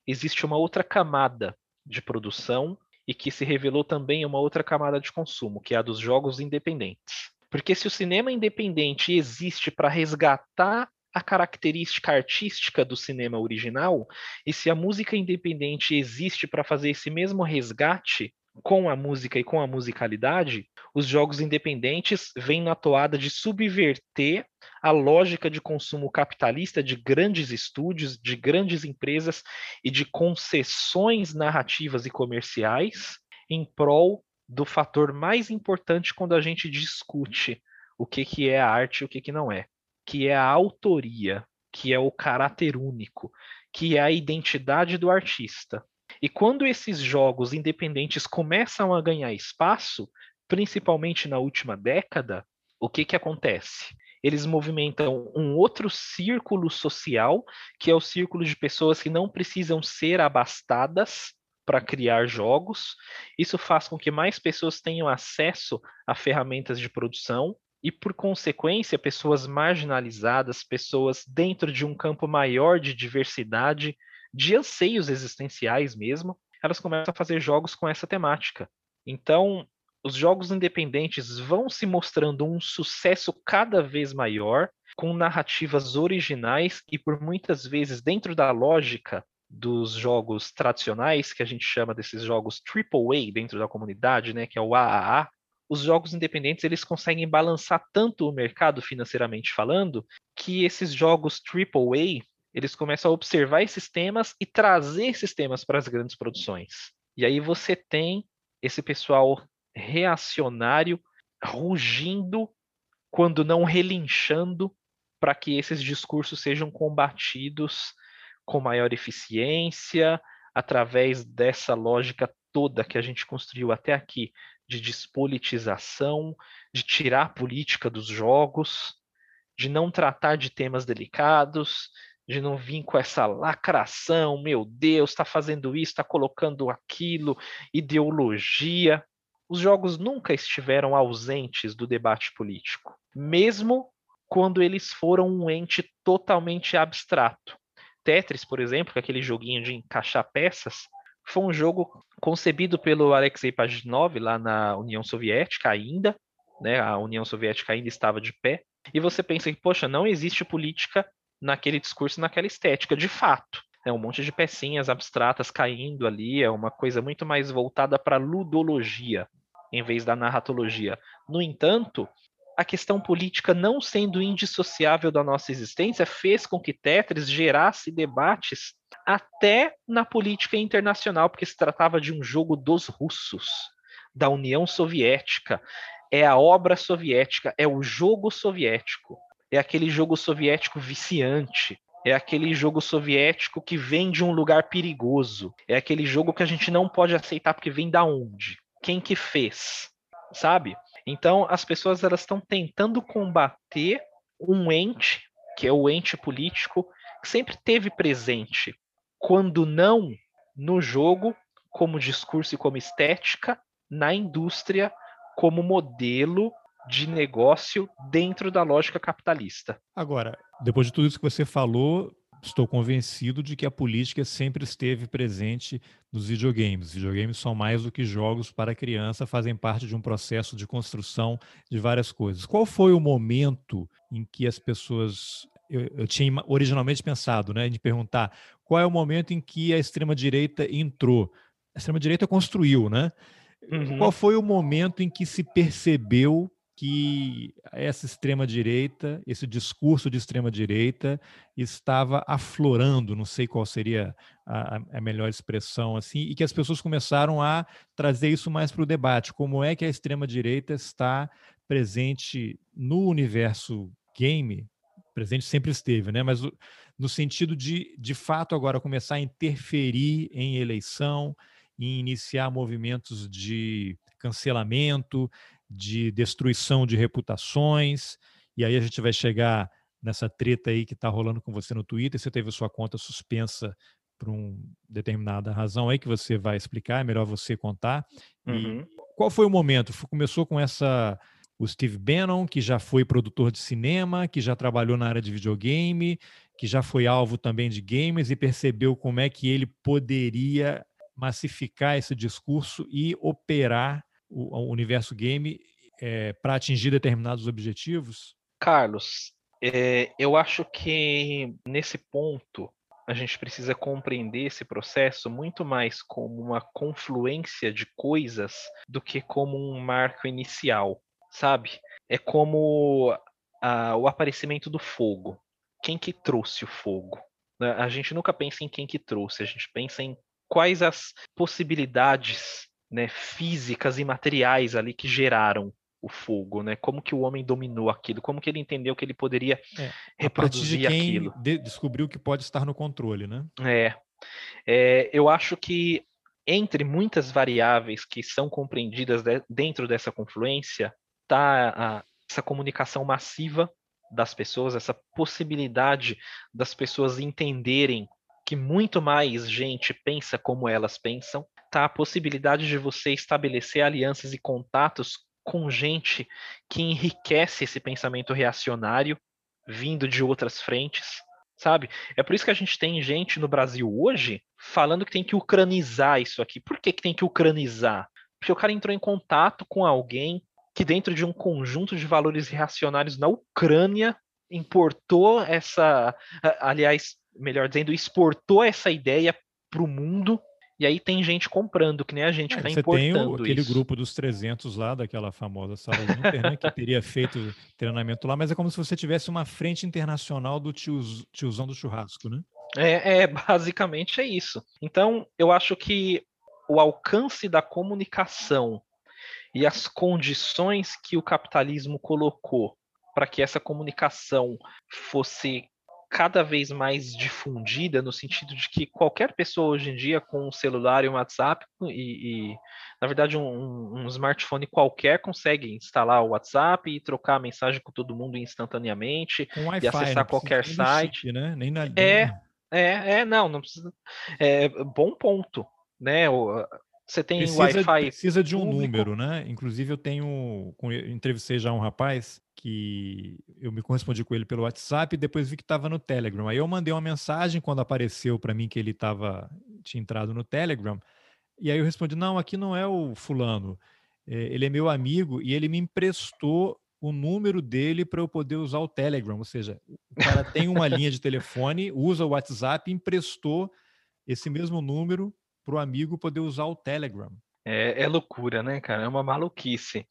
existe uma outra camada de produção e que se revelou também uma outra camada de consumo, que é a dos jogos independentes. Porque se o cinema independente existe para resgatar a característica artística do cinema original, e se a música independente existe para fazer esse mesmo resgate, com a música e com a musicalidade, os jogos independentes vêm na toada de subverter a lógica de consumo capitalista de grandes estúdios, de grandes empresas e de concessões narrativas e comerciais em prol do fator mais importante quando a gente discute o que, que é a arte e o que, que não é, que é a autoria, que é o caráter único, que é a identidade do artista. E quando esses jogos independentes começam a ganhar espaço, principalmente na última década, o que, que acontece? Eles movimentam um outro círculo social, que é o círculo de pessoas que não precisam ser abastadas para criar jogos. Isso faz com que mais pessoas tenham acesso a ferramentas de produção e, por consequência, pessoas marginalizadas, pessoas dentro de um campo maior de diversidade, de anseios existenciais mesmo, elas começam a fazer jogos com essa temática. Então, os jogos independentes vão se mostrando um sucesso cada vez maior, com narrativas originais e por muitas vezes dentro da lógica dos jogos tradicionais, que a gente chama desses jogos AAA dentro da comunidade, né, que é o AAA, os jogos independentes eles conseguem balançar tanto o mercado financeiramente falando, que esses jogos AAA eles começam a observar esses temas e trazer esses temas para as grandes produções. E aí você tem esse pessoal reacionário rugindo, quando não relinchando, para que esses discursos sejam combatidos com maior eficiência, através dessa lógica toda que a gente construiu até aqui de despolitização, de tirar a política dos jogos, de não tratar de temas delicados, de não vir com essa lacração, meu Deus, está fazendo isso, está colocando aquilo, ideologia. Os jogos nunca estiveram ausentes do debate político, mesmo quando eles foram um ente totalmente abstrato. Tetris, por exemplo, é aquele joguinho de encaixar peças, foi um jogo concebido pelo Alexei Pajitnov lá na União Soviética ainda, né? A União Soviética ainda estava de pé. E você pensa que, poxa, não existe política naquele discurso, naquela estética, de fato. É um monte de pecinhas abstratas caindo ali, é uma coisa muito mais voltada para ludologia, em vez da narratologia. No entanto, a questão política não sendo indissociável da nossa existência fez com que Tetris gerasse debates até na política internacional, porque se tratava de um jogo dos russos, da União Soviética. É a obra soviética, é o jogo soviético é aquele jogo soviético viciante, é aquele jogo soviético que vem de um lugar perigoso, é aquele jogo que a gente não pode aceitar porque vem da onde? Quem que fez? Sabe? Então as pessoas elas estão tentando combater um ente, que é o ente político, que sempre teve presente quando não no jogo, como discurso e como estética, na indústria, como modelo de negócio dentro da lógica capitalista. Agora, depois de tudo isso que você falou, estou convencido de que a política sempre esteve presente nos videogames. Videogames são mais do que jogos para criança, fazem parte de um processo de construção de várias coisas. Qual foi o momento em que as pessoas. Eu, eu tinha originalmente pensado, né, de perguntar qual é o momento em que a extrema-direita entrou. A extrema-direita construiu, né? Uhum. Qual foi o momento em que se percebeu que essa extrema-direita, esse discurso de extrema-direita, estava aflorando, não sei qual seria a, a, melhor expressão, assim, e que as pessoas começaram a trazer isso mais para o debate. Como é que a extrema-direita está presente no universo game? Presente sempre esteve, né? Mas no sentido de, de fato, agora começar a interferir em eleição, em iniciar movimentos de cancelamento, de destruição de reputações, e aí a gente vai chegar nessa treta aí que está rolando com você no Twitter, você teve sua conta suspensa por uma determinada razão aí que você vai explicar, é melhor você contar. Uhum. qual foi o momento? Começou com essa o Steve Bannon, que já foi produtor de cinema, que já trabalhou na área de videogame, que já foi alvo também de games e percebeu como é que ele poderia massificar esse discurso e operar o, o universo game é, para atingir determinados objetivos? Carlos, é, eu acho que nesse ponto a gente precisa compreender esse processo muito mais como uma confluência de coisas do que como um marco inicial, sabe? É como a, o aparecimento do fogo. Quem que trouxe o fogo? Né? A gente nunca pensa em quem que trouxe, a gente pensa em quais as possibilidades né, físicas e materiais ali que geraram o fogo, né? Como que o homem dominou aquilo? Como que ele entendeu que ele poderia é, reproduzir de quem aquilo? De descobriu que pode estar no controle, né? É, é, eu acho que entre muitas variáveis que são compreendidas de, dentro dessa confluência está essa comunicação massiva das pessoas, essa possibilidade das pessoas entenderem que muito mais gente pensa como elas pensam, tá a possibilidade de você estabelecer alianças e contatos com gente que enriquece esse pensamento reacionário vindo de outras frentes, sabe? É por isso que a gente tem gente no Brasil hoje falando que tem que ucranizar isso aqui. Por que, que tem que ucranizar? Porque o cara entrou em contato com alguém que, dentro de um conjunto de valores reacionários na Ucrânia, importou essa. Aliás, melhor dizendo, exportou essa ideia para o mundo e aí tem gente comprando, que nem a gente é, que está importando tem o, aquele isso. grupo dos 300 lá, daquela famosa sala Inter, né, que teria [LAUGHS] feito treinamento lá, mas é como se você tivesse uma frente internacional do tios, tiozão do churrasco, né? É, é, basicamente é isso. Então, eu acho que o alcance da comunicação e as condições que o capitalismo colocou para que essa comunicação fosse cada vez mais difundida no sentido de que qualquer pessoa hoje em dia com um celular e um WhatsApp e, e na verdade um, um, smartphone qualquer consegue instalar o WhatsApp e trocar mensagem com todo mundo instantaneamente um e acessar qualquer site, chip, né? Nem na, é, é, é, não, não precisa. É bom ponto, né? Você tem Wi-Fi. Precisa de um público. número, né? Inclusive, eu tenho. Entrevistei já um rapaz que eu me correspondi com ele pelo WhatsApp e depois vi que estava no Telegram. Aí eu mandei uma mensagem quando apareceu para mim que ele tava, tinha entrado no Telegram. E aí eu respondi: não, aqui não é o fulano. É, ele é meu amigo e ele me emprestou o número dele para eu poder usar o Telegram. Ou seja, o cara tem uma linha de telefone, usa o WhatsApp, emprestou esse mesmo número para o amigo poder usar o Telegram. É, é, loucura, né, cara? É uma maluquice.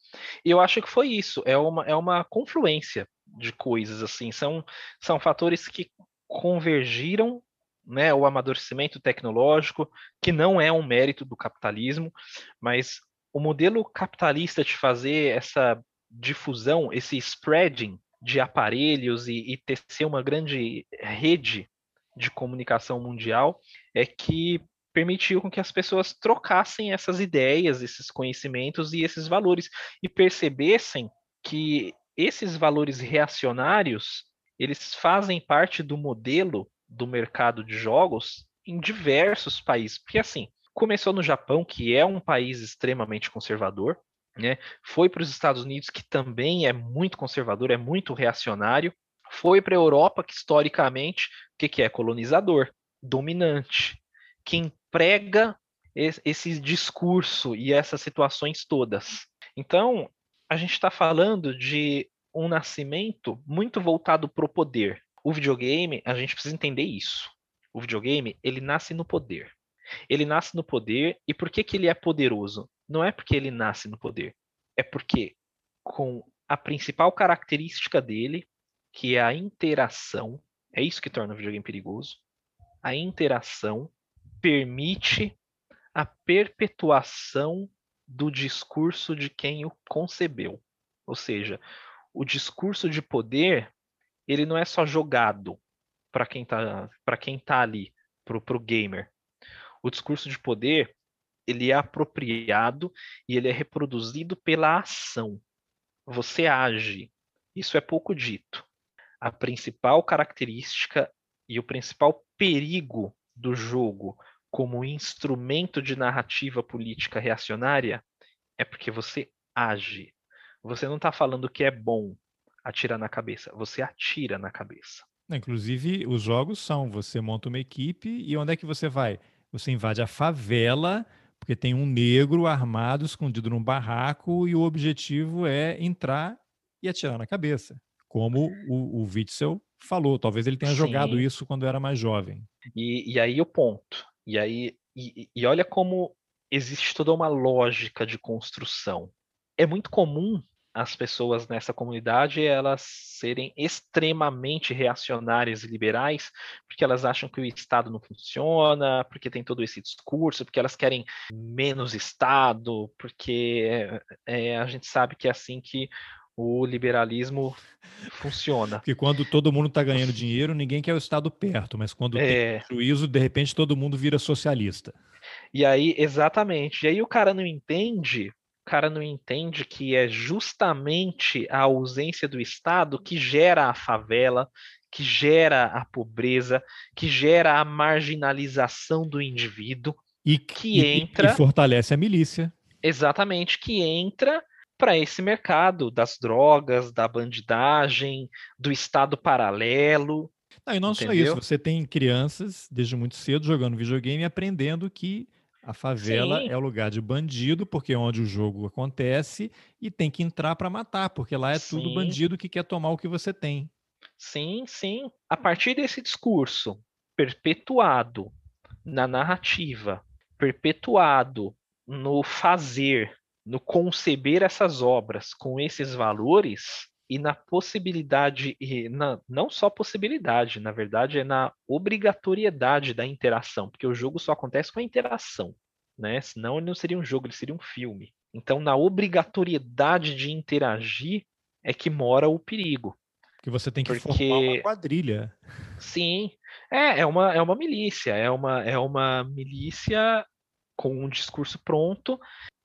E eu acho que foi isso. É uma, é uma confluência de coisas, assim. São, são fatores que convergiram, né? O amadurecimento tecnológico, que não é um mérito do capitalismo, mas o modelo capitalista de fazer essa difusão, esse spreading de aparelhos e, e tecer uma grande rede de comunicação mundial é que permitiu com que as pessoas trocassem essas ideias, esses conhecimentos e esses valores e percebessem que esses valores reacionários eles fazem parte do modelo do mercado de jogos em diversos países. Porque assim, começou no Japão, que é um país extremamente conservador, né? Foi para os Estados Unidos, que também é muito conservador, é muito reacionário. Foi para a Europa, que historicamente, o que, que é? Colonizador, dominante, que emprega esse discurso e essas situações todas. Então, a gente está falando de um nascimento muito voltado para o poder. O videogame, a gente precisa entender isso. O videogame, ele nasce no poder. Ele nasce no poder, e por que, que ele é poderoso? Não é porque ele nasce no poder, é porque com a principal característica dele, que é a interação, é isso que torna o videogame perigoso. A interação permite a perpetuação do discurso de quem o concebeu. Ou seja, o discurso de poder, ele não é só jogado para quem está para quem tá ali, para o gamer. O discurso de poder, ele é apropriado e ele é reproduzido pela ação. Você age. Isso é pouco dito. A principal característica e o principal perigo do jogo como instrumento de narrativa política reacionária é porque você age. Você não está falando que é bom atirar na cabeça, você atira na cabeça. Inclusive, os jogos são: você monta uma equipe e onde é que você vai? Você invade a favela, porque tem um negro armado, escondido num barraco, e o objetivo é entrar e atirar na cabeça. Como o, o Witzel falou, talvez ele tenha Sim. jogado isso quando era mais jovem. E, e aí o ponto. E aí, e, e olha como existe toda uma lógica de construção. É muito comum as pessoas nessa comunidade elas serem extremamente reacionárias e liberais, porque elas acham que o Estado não funciona, porque tem todo esse discurso, porque elas querem menos Estado, porque é, a gente sabe que é assim que o liberalismo funciona. Porque quando todo mundo está ganhando dinheiro, ninguém quer o Estado perto, mas quando é... tem juízo, de repente todo mundo vira socialista. E aí, exatamente. E aí o cara não entende cara não entende que é justamente a ausência do Estado que gera a favela, que gera a pobreza, que gera a marginalização do indivíduo e que e, entra e fortalece a milícia. Exatamente, que entra para esse mercado das drogas, da bandidagem, do Estado paralelo. Não, e não entendeu? só isso, você tem crianças desde muito cedo jogando videogame e aprendendo que a favela Sim. é o lugar de bandido, porque é onde o jogo acontece, e tem que entrar para matar, porque lá é sim. tudo bandido que quer tomar o que você tem. Sim, sim. A partir desse discurso perpetuado na narrativa, perpetuado no fazer, no conceber essas obras com esses valores, e na possibilidade, e na, não só possibilidade, na verdade, é na obrigatoriedade da interação, porque o jogo só acontece com a interação, né? Senão ele não seria um jogo, ele seria um filme. Então, na obrigatoriedade de interagir é que mora o perigo. Que você tem que porque... formar uma quadrilha. Sim, é, é uma, é uma milícia, é uma, é uma milícia com um discurso pronto.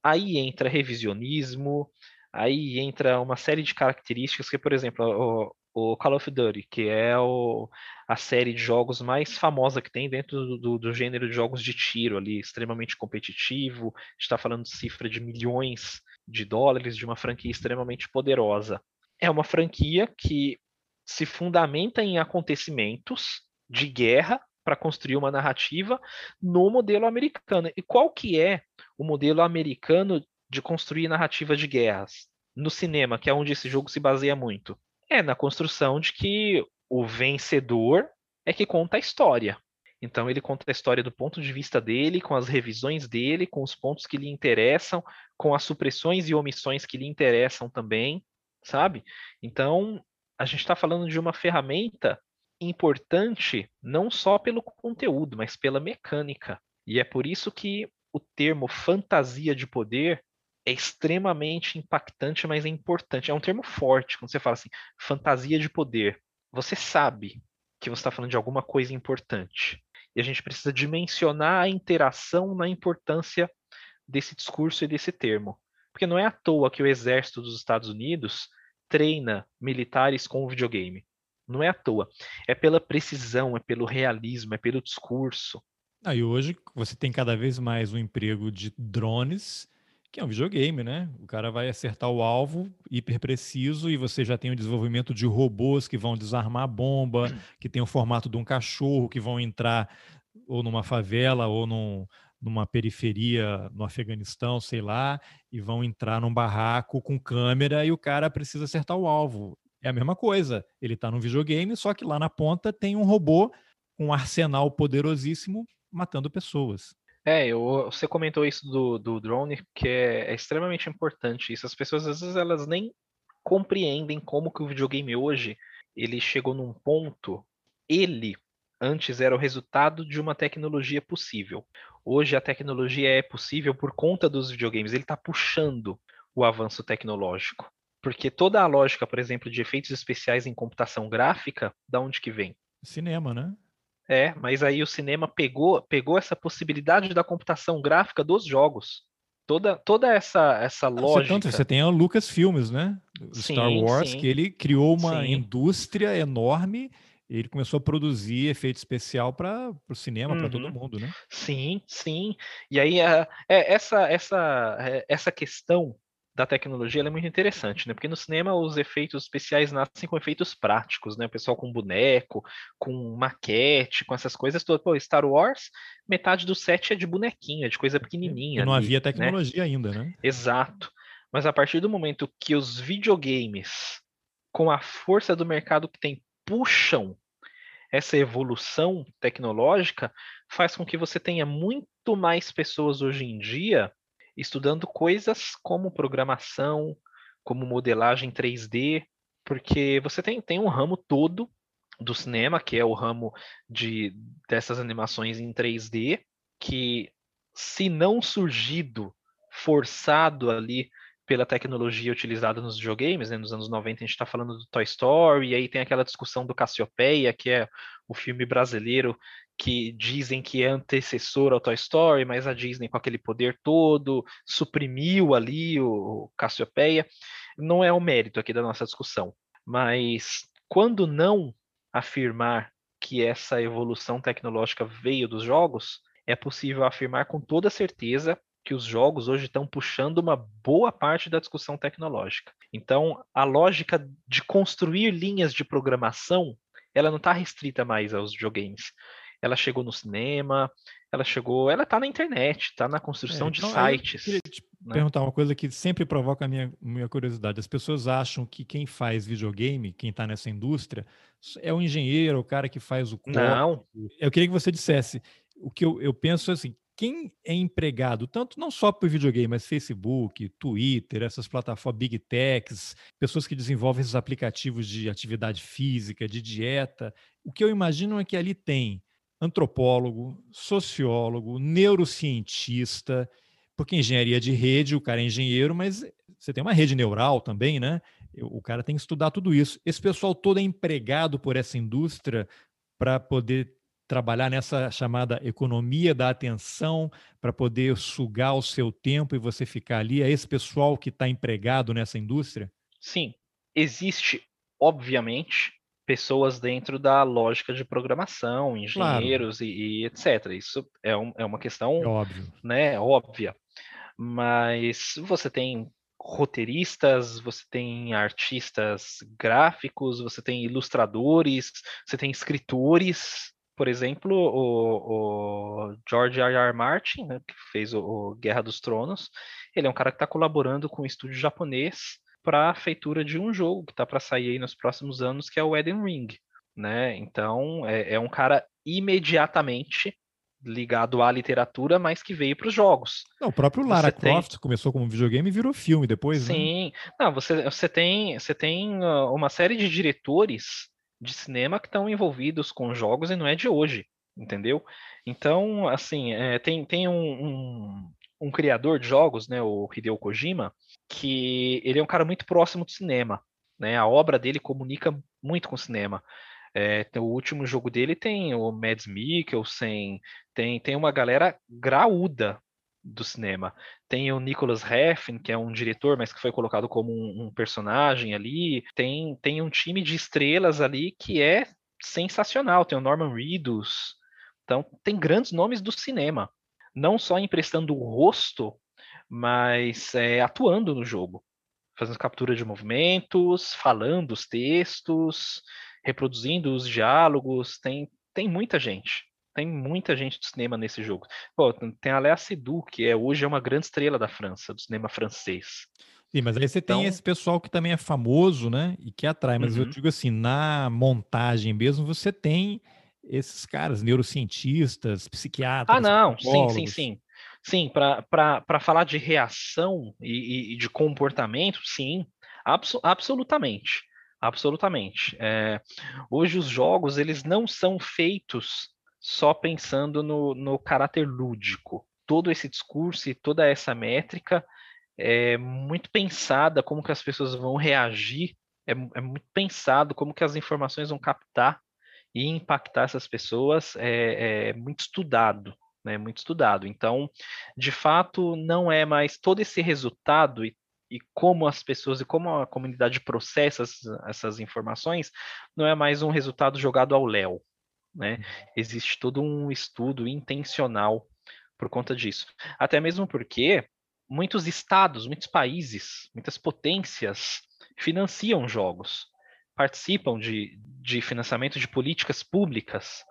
Aí entra revisionismo, Aí entra uma série de características que, por exemplo, o, o Call of Duty, que é o, a série de jogos mais famosa que tem dentro do, do, gênero de jogos de tiro ali, extremamente competitivo, está falando de cifra de milhões de dólares, de uma franquia extremamente poderosa. É uma franquia que se fundamenta em acontecimentos de guerra para construir uma narrativa no modelo americano. E qual que é o modelo americano de construir narrativa de guerras no cinema, que é onde esse jogo se baseia muito, é na construção de que o vencedor é que conta a história. Então ele conta a história do ponto de vista dele, com as revisões dele, com os pontos que lhe interessam, com as supressões e omissões que lhe interessam também, sabe? Então a gente está falando de uma ferramenta importante não só pelo conteúdo, mas pela mecânica. E é por isso que o termo fantasia de poder é extremamente impactante, mas é importante. É um termo forte quando você fala assim, fantasia de poder. Você sabe que você está falando de alguma coisa importante. E a gente precisa dimensionar a interação na importância desse discurso e desse termo. Porque não é à toa que o exército dos Estados Unidos treina militares com o videogame. Não é à toa. É pela precisão, é pelo realismo, é pelo discurso. Ah, e hoje você tem cada vez mais um emprego de drones, que é um videogame, né? O cara vai acertar o alvo hiper preciso e você já tem o desenvolvimento de robôs que vão desarmar a bomba, [CLEARS THROAT] que tem o formato de um cachorro, que vão entrar ou numa favela ou num, numa periferia no Afeganistão, sei lá, e vão entrar num barraco com câmera e o cara precisa acertar o alvo. É a mesma coisa. Ele está num videogame, só que lá na ponta tem um robô com um arsenal poderosíssimo matando pessoas. É, eu, você comentou isso do, do drone, que é, é, extremamente importante. Isso as pessoas às vezes elas nem compreendem como que o videogame hoje ele chegou num ponto. Ele antes era o resultado de uma tecnologia possível. Hoje a tecnologia é possível por conta dos videogames. Ele está puxando o avanço tecnológico. Porque toda a lógica, por exemplo, de efeitos especiais em computação gráfica, da onde que vem? Cinema, né? É, mas aí o cinema pegou, pegou essa possibilidade da computação gráfica dos jogos. Toda, toda essa, essa lógica. Tanto, você tem o Lucas Filmes, né? O sim, Star Wars, sim. que ele criou uma sim. indústria enorme. Ele começou a produzir efeito especial para o cinema, uhum. para todo mundo, né? Sim, sim. E aí, é, essa, essa, é, essa questão da tecnologia é muito interessante, né? Porque no cinema os efeitos especiais nascem com efeitos práticos, né? O pessoal com boneco, com maquete, com essas coisas todas. Pô, Star Wars, metade do set é de bonequinha, de coisa pequenininha. E não ali, havia né? tecnologia né? ainda, né? Exato. Mas a partir do momento que os videogames, com a força do mercado que tem, puxam essa evolução tecnológica, faz com que você tenha muito mais pessoas hoje em dia estudando coisas como programação, como modelagem 3D, porque você tem, tem um ramo todo do cinema, que é o ramo de dessas animações em 3D, que se não surgido forçado ali pela tecnologia utilizada nos videogames, né? nos anos 90 a gente está falando do Toy Story, e aí tem aquela discussão do Cassiopeia, que é o filme brasileiro que dizem que é antecessor ao Toy Story, mas a Disney com aquele poder todo suprimiu ali o Cassiopeia. Não é o mérito aqui da nossa discussão, mas quando não afirmar que essa evolução tecnológica veio dos jogos, é possível afirmar com toda certeza que os jogos hoje estão puxando uma boa parte da discussão tecnológica. Então, a lógica de construir linhas de programação, ela não está restrita mais aos videogames ela chegou no cinema, ela chegou, ela está na internet, está na construção é, então, de sites. Eu queria te né? perguntar uma coisa que sempre provoca a minha, minha curiosidade. As pessoas acham que quem faz videogame, quem está nessa indústria, é o engenheiro, o cara que faz o código. Não. Eu queria que você dissesse. O que eu, eu penso é assim, quem é empregado, tanto não só o videogame, mas Facebook, Twitter, essas plataformas Big Techs, pessoas que desenvolvem esses aplicativos de atividade física, de dieta, o que eu imagino é que ali tem antropólogo, sociólogo, neurocientista, porque engenharia de rede, o cara é engenheiro, mas você tem uma rede neural também, né? O cara tem que estudar tudo isso. Esse pessoal todo é empregado por essa indústria para poder trabalhar nessa chamada economia da atenção, para poder sugar o seu tempo e você ficar ali. É esse pessoal que está empregado nessa indústria? Sim, existe, obviamente, pessoas dentro da lógica de programação, engenheiros claro. e, e, etc. Isso é, um, é uma questão é óbvio. Né, óbvia. Mas você tem roteiristas, você tem artistas gráficos, você tem ilustradores, você tem escritores. Por exemplo, o, o George R. R. Martin, né, que fez o, o Guerra dos Tronos, ele é um cara que está colaborando com um estúdio japonês para a feitura de um jogo que está para sair aí nos próximos anos, que é o Eden Ring. Né? Então, é, é um cara imediatamente ligado à literatura, mas que veio para os jogos. Não, o próprio Lara você Croft tem... começou como videogame e virou filme depois. Né? Sim, né? não, você, você tem você tem ah, uma série de diretores de cinema que estão envolvidos com jogos e não é de hoje, entendeu? Então, assim, é, tem, tem um, um, um, criador de jogos, né, o Hideo Kojima, que ele é um cara muito próximo do cinema, né? A obra dele comunica muito com o cinema. É, o último jogo dele tem o Mads Mikkelsen, tem, tem uma galera graúda do cinema. Tem o Nicholas Refn, que é um diretor, mas que foi colocado como um, um personagem ali. Tem, tem um time de estrelas ali que é sensacional. Tem o Norman Reedus, Então, tem grandes nomes do cinema, não só emprestando o rosto, mas é, atuando no jogo, fazendo captura de movimentos, falando os textos, reproduzindo os diálogos. Tem, tem muita gente. Tem muita gente do cinema nesse jogo. Pô, tem a Léa Seydoux, que é, hoje é uma grande estrela da França, do cinema francês. Sim, mas aí você tem então... esse pessoal que também é famoso, né? E que atrai. Mas uhum. eu digo assim, na montagem mesmo, você tem esses caras, neurocientistas, psiquiatras. Ah, não, sim, sim, sim. Sim, para falar de reação e, e, de comportamento, sim, abso absolutamente. Absolutamente. É, hoje os jogos eles não são feitos só pensando no, no caráter lúdico. Todo esse discurso e toda essa métrica é muito pensada como que as pessoas vão reagir, é, é muito pensado como que as informações vão captar e impactar essas pessoas, é, é muito estudado, né, muito estudado. Então, de fato, não é mais todo esse resultado e, e como as pessoas e como a comunidade processa essas, essas informações, não é mais um resultado jogado ao léu. Né? Uhum. Existe todo um estudo intencional por conta disso. Até mesmo porque muitos estados, muitos países, muitas potências financiam jogos, participam de, de financiamento de políticas públicas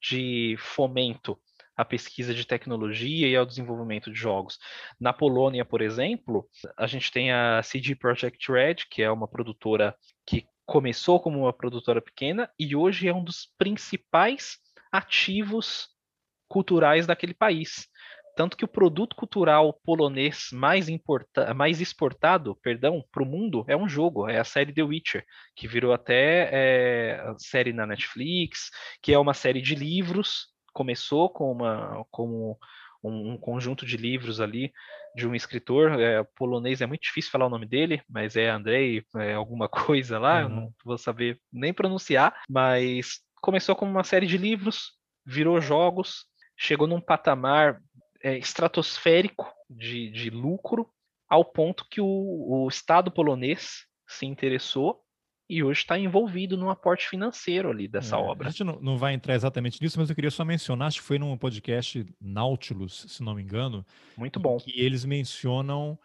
de fomento à pesquisa de tecnologia e ao desenvolvimento de jogos. Na Polônia, por exemplo, a gente tem a CD Projekt Red, que é uma produtora que começou como uma produtora pequena e hoje é um dos principais ativos culturais daquele país. Tanto que o produto cultural polonês mais, importa, mais exportado perdão, para o mundo é um jogo, é a série The Witcher, que virou até é, série na Netflix, que é uma série de livros. Começou com uma, como um, um, conjunto de livros ali de um escritor é, polonês, é muito difícil falar o nome dele, mas é Andrei, é alguma [LAUGHS] coisa lá, uhum. eu não vou saber nem pronunciar, mas começou como uma série de livros, virou jogos, chegou num patamar é, estratosférico de, de lucro, ao ponto que o, o Estado polonês se interessou e hoje está envolvido no aporte financeiro ali dessa é, obra. A gente não, não, vai entrar exatamente nisso, mas eu queria só mencionar, acho que foi num podcast Nautilus, se não me engano. Muito bom. Que eles mencionam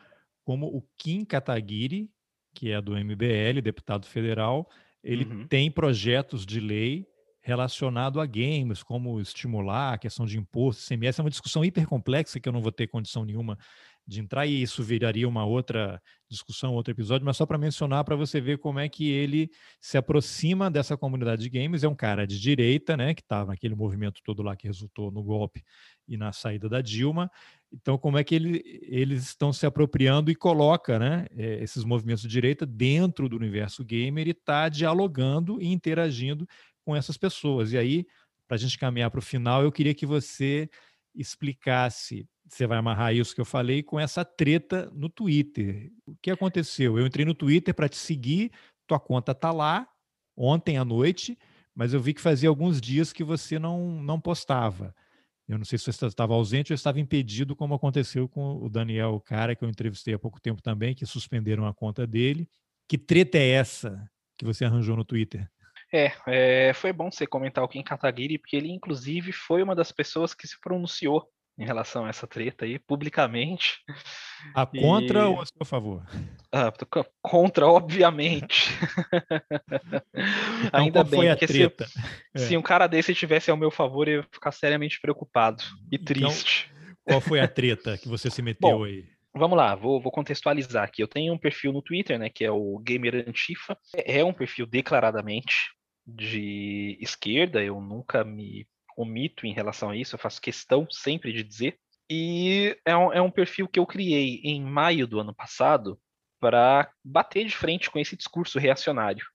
como o Kim Kataguiri, que é do MBL, deputado federal, ele uhum. tem projetos de lei relacionado a games, como estimular a questão de imposto, CMS, é uma discussão hiper complexa que eu não vou ter condição nenhuma de entrar e isso viraria uma outra discussão, outro episódio, mas só para mencionar para você ver como é que ele se aproxima dessa comunidade de games, é um cara de direita, né, que estava naquele movimento todo lá que resultou no golpe e na saída da Dilma, então como é que ele, eles estão se apropriando e coloca, né, eh, esses movimentos de direita dentro do universo gamer e está dialogando e interagindo com essas pessoas. E aí, para a gente caminhar para o final, eu queria que você explicasse, você vai amarrar isso que eu falei, com essa treta no Twitter. O que aconteceu? Eu entrei no Twitter para te seguir, tua conta está lá, ontem à noite, mas eu vi que fazia alguns dias que você não, não postava. Eu não sei se você estava ausente ou estava impedido, como aconteceu com o Daniel, cara que eu entrevistei há pouco tempo também, que suspenderam a conta dele. Que treta é essa que você arranjou no Twitter? É, é, foi bom você comentar o Kim Kataguiri, porque ele, inclusive, foi uma das pessoas que se pronunciou em relação a essa treta aí, publicamente. A contra e... ou a seu favor? Ah, contra, obviamente. [LAUGHS] Então, Ainda bem, porque se, é. se, um cara desse estivesse ao meu favor, eu ia ficar seriamente preocupado e então, triste. Qual foi a treta que você se meteu bom, aí? Vamos lá, vou, vou, contextualizar aqui. Eu tenho um perfil no Twitter, né, que é o Gamer Antifa. É um perfil declaradamente de esquerda, eu nunca me omito em relação a isso, eu faço questão sempre de dizer. E é um, é um perfil que eu criei em maio do ano passado para bater de frente com esse discurso reacionário,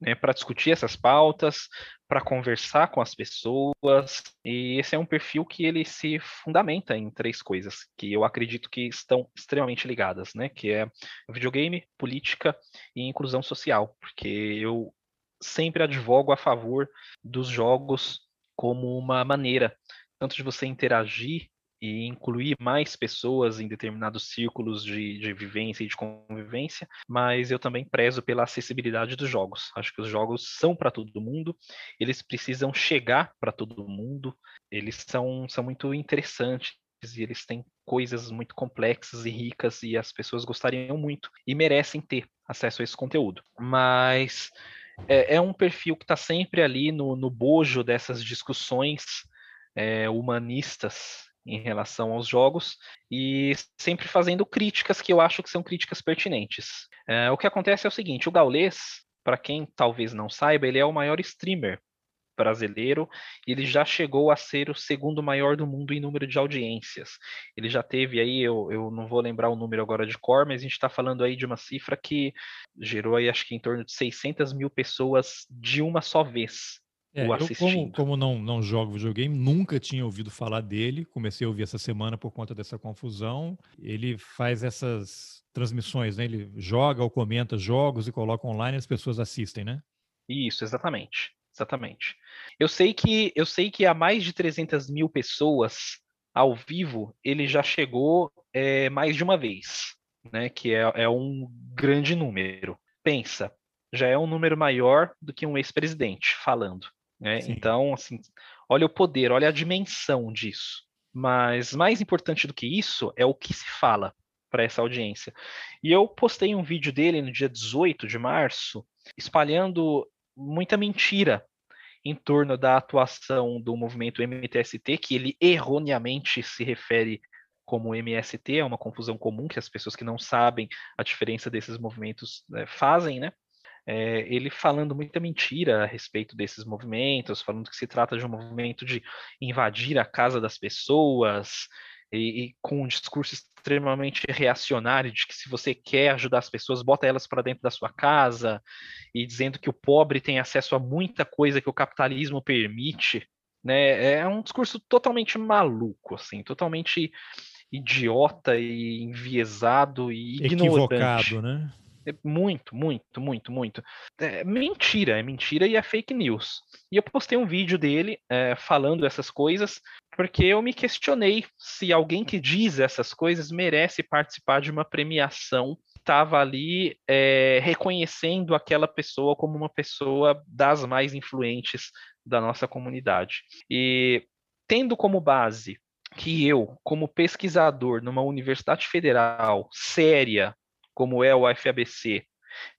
né, para discutir essas pautas, para conversar com as pessoas. E esse é um perfil que ele se fundamenta em três coisas que eu acredito que estão extremamente ligadas, né, que é videogame, política e inclusão social, porque eu sempre advogo a favor dos jogos como uma maneira tanto de você interagir e incluir mais pessoas em determinados círculos de, de vivência e de convivência, mas eu também prezo pela acessibilidade dos jogos. Acho que os jogos são para todo mundo, eles precisam chegar para todo mundo, Eles são, são muito interessantes e eles têm coisas muito complexas e ricas e as pessoas gostariam muito e merecem ter acesso a esse conteúdo. Mas é, é um perfil que está sempre ali no, no bojo dessas discussões é, humanistas em relação aos jogos e sempre fazendo críticas que eu acho que são críticas pertinentes. É, o que acontece é o seguinte: o Gaules, para quem talvez não saiba, ele é o maior streamer brasileiro, ele já chegou a ser o segundo maior do mundo em número de audiências. Ele já teve aí, eu, eu não vou lembrar o número agora de cor, mas a gente está falando aí de uma cifra que gerou aí acho que em torno de 600 mil pessoas de uma só vez. É, eu, como, como não, não jogo videogame, nunca tinha ouvido falar dele. Comecei a ouvir essa semana por conta dessa confusão. Ele faz essas transmissões, né? Ele joga ou comenta jogos e coloca online e as pessoas assistem, né? Isso, exatamente. Exatamente. Eu sei que eu sei que há mais de 300 mil pessoas ao vivo ele já chegou é, mais de uma vez, né? Que é, é um grande número. Pensa, já é um número maior do que um ex-presidente falando. Né? Então, assim, olha o poder, olha a dimensão disso. Mas mais importante do que isso é o que se fala para essa audiência. E eu postei um vídeo dele no dia 18 de março, espalhando muita mentira em torno da atuação do movimento MTST, que ele erroneamente se refere como MST, é uma confusão comum que as pessoas que não sabem a diferença desses movimentos né, fazem, né? É, ele falando muita mentira a respeito desses movimentos, falando que se trata de um movimento de invadir a casa das pessoas, e, e, com um discurso extremamente reacionário de que se você quer ajudar as pessoas, bota elas para dentro da sua casa, e dizendo que o pobre tem acesso a muita coisa que o capitalismo permite, né? É um discurso totalmente maluco, assim, totalmente idiota e enviesado e ignorante. Equivocado, né? É muito, muito, muito, muito. É mentira, é mentira e é fake news. E eu postei um vídeo dele é, falando essas coisas, porque eu me questionei se alguém que diz essas coisas merece participar de uma premiação estava ali é, reconhecendo aquela pessoa como uma pessoa das mais influentes da nossa comunidade. E tendo como base que eu, como pesquisador numa universidade federal séria, como é o FABC,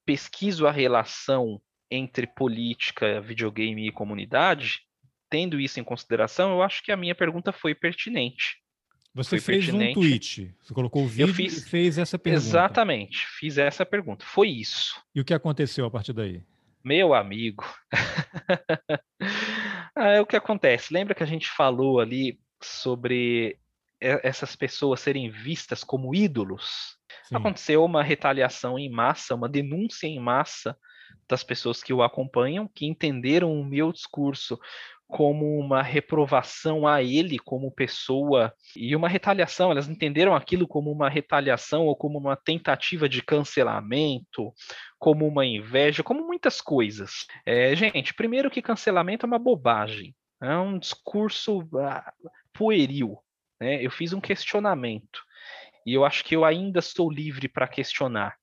pesquiso a relação entre política, videogame e comunidade, tendo isso em consideração, eu acho que a minha pergunta foi pertinente. Você foi fez pertinente. um tweet, você colocou o vídeo fiz, e fez essa pergunta. Exatamente, fiz essa pergunta. Foi isso. E o que aconteceu a partir daí? Meu amigo. [LAUGHS] ah, é o que acontece. Lembra que a gente falou ali sobre essas pessoas serem vistas como ídolos? Sim. Aconteceu uma retaliação em massa, uma denúncia em massa das pessoas que o acompanham, que entenderam o meu discurso como uma reprovação a ele como pessoa e uma retaliação. Elas entenderam aquilo como uma retaliação ou como uma tentativa de cancelamento, como uma inveja, como muitas coisas. É, gente, primeiro que cancelamento é uma bobagem, é um discurso ah, pueril. Né? Eu fiz um questionamento. E eu acho que eu ainda sou livre para questionar,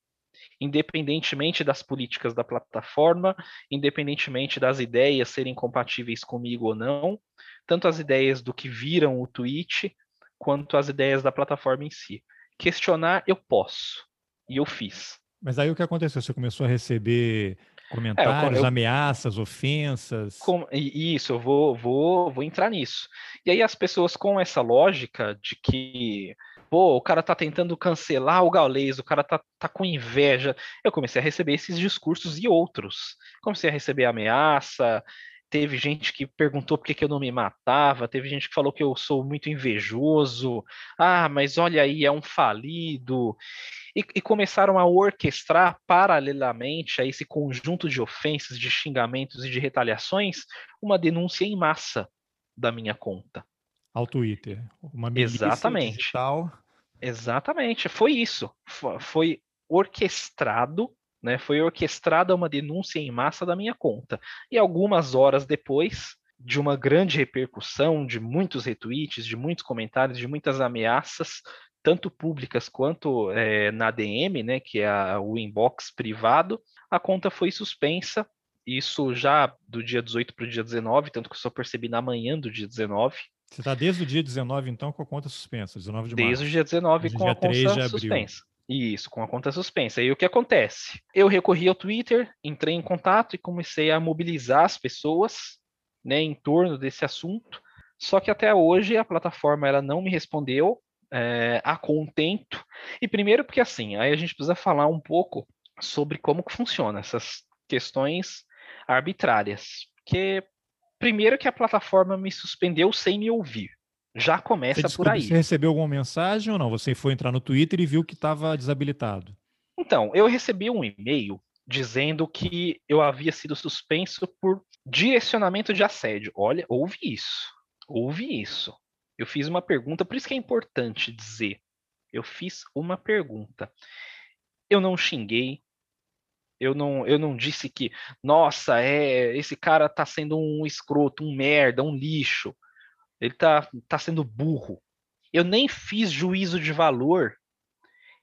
independentemente das políticas da plataforma, independentemente das ideias serem compatíveis comigo ou não, tanto as ideias do que viram o tweet, quanto as ideias da plataforma em si. Questionar eu posso, e eu fiz. Mas aí o que aconteceu? Você começou a receber comentários, é, eu, eu, ameaças, ofensas? Com, isso, eu vou, vou, vou entrar nisso. E aí as pessoas com essa lógica de que pô, o cara tá tentando cancelar o gaulês, o cara tá, tá com inveja. Eu comecei a receber esses discursos e outros. Comecei a receber ameaça, teve gente que perguntou por que, que eu não me matava, teve gente que falou que eu sou muito invejoso, ah, mas olha aí, é um falido. E, e, começaram a orquestrar paralelamente a esse conjunto de ofensas, de xingamentos e de retaliações, uma denúncia em massa da minha conta ao Twitter. Uma Exatamente. Digital. Exatamente, foi isso. Foi orquestrado, né? Foi orquestrada uma denúncia em massa da minha conta. E algumas horas depois de uma grande repercussão, de muitos retweets, de muitos comentários, de muitas ameaças, tanto públicas quanto é, na DM, né, que é a, o inbox privado, a conta foi suspensa. Isso já do dia 18 para o dia 19, tanto que eu só percebi na manhã do dia 19. Você está desde o dia 19, então, com a conta suspensa, 19 de março. Desde o dia 19 com a conta suspensa. Isso, com a conta suspensa. E o que acontece? Eu recorri ao Twitter, entrei em contato e comecei a mobilizar as pessoas né, em torno desse assunto. Só que até hoje a plataforma ela não me respondeu é, a contento. E primeiro porque assim, aí a gente precisa falar um pouco sobre como que funciona essas questões arbitrárias. Porque primeiro que a plataforma me suspendeu sem me ouvir. Já começa por aí. Você recebeu alguma mensagem ou não? Você foi entrar no Twitter e viu que estava desabilitado? Então, eu recebi um e-mail dizendo que eu havia sido suspenso por direcionamento de assédio. Olha, ouve isso. Ouve isso. Eu fiz uma pergunta, por isso que é importante dizer. Eu fiz uma pergunta. Eu não xinguei. Eu não, eu não disse que, nossa, é, esse cara tá sendo um escroto, um merda, um lixo. Ele tá, tá sendo burro. Eu nem fiz juízo de valor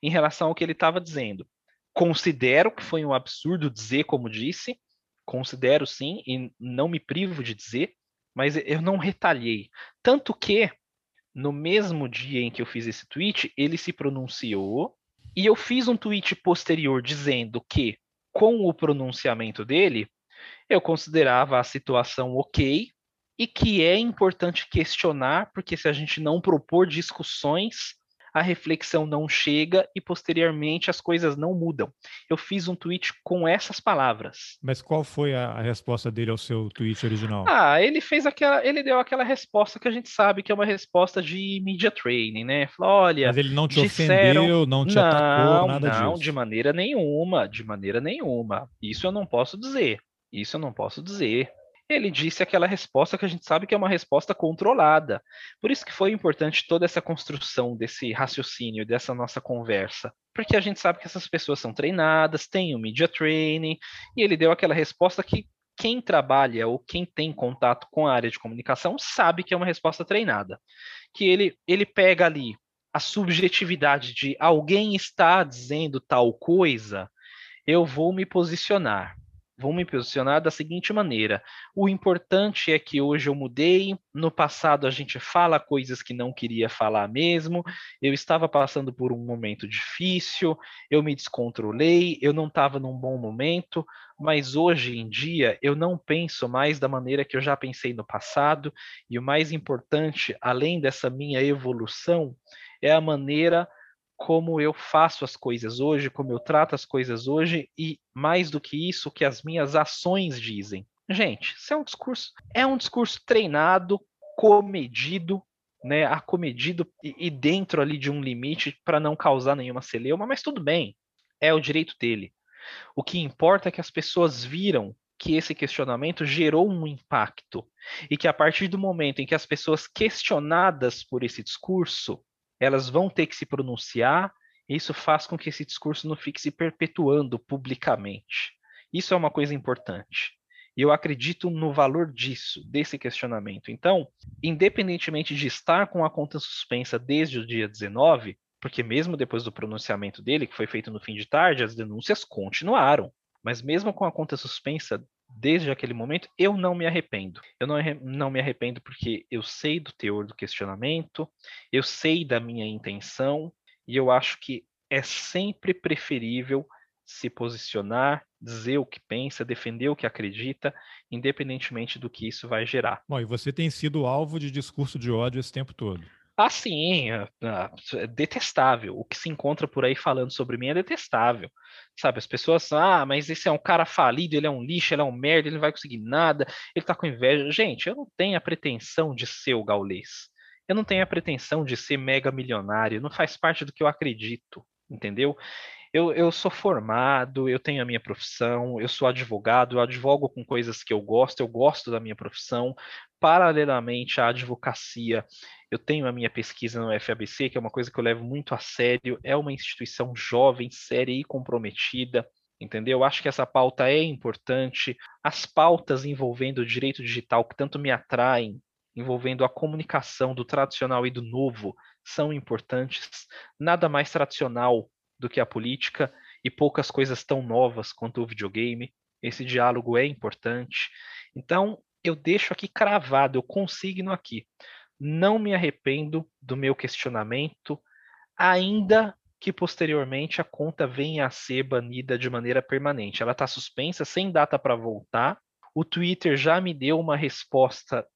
em relação ao que ele estava dizendo. Considero que foi um absurdo dizer como disse, considero sim, e não me privo de dizer, mas eu não retalhei. Tanto que, no mesmo dia em que eu fiz esse tweet, ele se pronunciou, e eu fiz um tweet posterior dizendo que, com o pronunciamento dele, eu considerava a situação ok, e que é importante questionar, porque se a gente não propor discussões, a reflexão não chega e posteriormente as coisas não mudam. Eu fiz um tweet com essas palavras. Mas qual foi a, resposta dele ao seu tweet original? Ah, ele fez aquela, ele deu aquela resposta que a gente sabe que é uma resposta de media training, né? Falou, olha, mas ele não te disseram... ofendeu, não te não, atacou, nada não, disso. Não, de maneira nenhuma, de maneira nenhuma. Isso eu não posso dizer. Isso eu não posso dizer ele disse aquela resposta que a gente sabe que é uma resposta controlada. Por isso que foi importante toda essa construção desse raciocínio, dessa nossa conversa. Porque a gente sabe que essas pessoas são treinadas, têm o media training, e ele deu aquela resposta que quem trabalha ou quem tem contato com a área de comunicação sabe que é uma resposta treinada. Que ele, ele pega ali a subjetividade de alguém está dizendo tal coisa, eu vou me posicionar vou me posicionar da seguinte maneira: o importante é que hoje eu mudei, no passado a gente fala coisas que não queria falar mesmo, eu estava passando por um momento difícil, eu me descontrolei, eu não estava num bom momento, mas hoje em dia eu não penso mais da maneira que eu já pensei no passado, e o mais importante, além dessa minha evolução, é a maneira como eu faço as coisas hoje, como eu trato as coisas hoje e mais do que isso, o que as minhas ações dizem. Gente, isso é um discurso, é um discurso treinado, comedido, né, acomedido e, e dentro ali de um limite para não causar nenhuma celeuma, mas tudo bem, é o direito dele. O que importa é que as pessoas viram que esse questionamento gerou um impacto e que a partir do momento em que as pessoas questionadas por esse discurso elas vão ter que se pronunciar, e isso faz com que esse discurso não fique se perpetuando publicamente. Isso é uma coisa importante. E eu acredito no valor disso, desse questionamento. Então, independentemente de estar com a conta suspensa desde o dia 19, porque mesmo depois do pronunciamento dele, que foi feito no fim de tarde, as denúncias continuaram. Mas mesmo com a conta suspensa desde aquele momento, eu não me arrependo. Eu não, não me arrependo porque eu sei do teor do questionamento, eu sei da minha intenção, e eu acho que é sempre preferível se posicionar, dizer o que pensa, defender o que acredita, independentemente do que isso vai gerar. Bom, e você tem sido alvo de discurso de ódio esse tempo todo. Sim, é, é detestável. O que se encontra por aí falando sobre mim é detestável. Sabe, as pessoas, ah, mas esse é um cara falido, ele é um lixo, ele é um merda, ele não vai conseguir nada, ele tá com inveja. Gente, eu não tenho a pretensão de ser o gaulês. Eu não tenho a pretensão de ser mega milionário, não faz parte do que eu acredito, entendeu? Eu, eu sou formado, eu tenho a minha profissão, eu sou advogado, eu advogo com coisas que eu gosto, eu gosto da minha profissão. Paralelamente à advocacia, eu tenho a minha pesquisa no FABC, que é uma coisa que eu levo muito a sério, é uma instituição jovem, séria e comprometida entendeu? Eu acho que essa pauta é importante. As pautas envolvendo o direito digital que tanto me atraem, envolvendo a comunicação do tradicional e do novo, são importantes. Nada mais tradicional do que a política e poucas coisas tão novas quanto o videogame. Esse diálogo é importante. Então, eu deixo aqui cravado, eu consigno aqui. Não me arrependo do meu questionamento, ainda que posteriormente a conta venha a ser banida de maneira permanente. Ela está suspensa, sem data para voltar. O Twitter já me deu uma resposta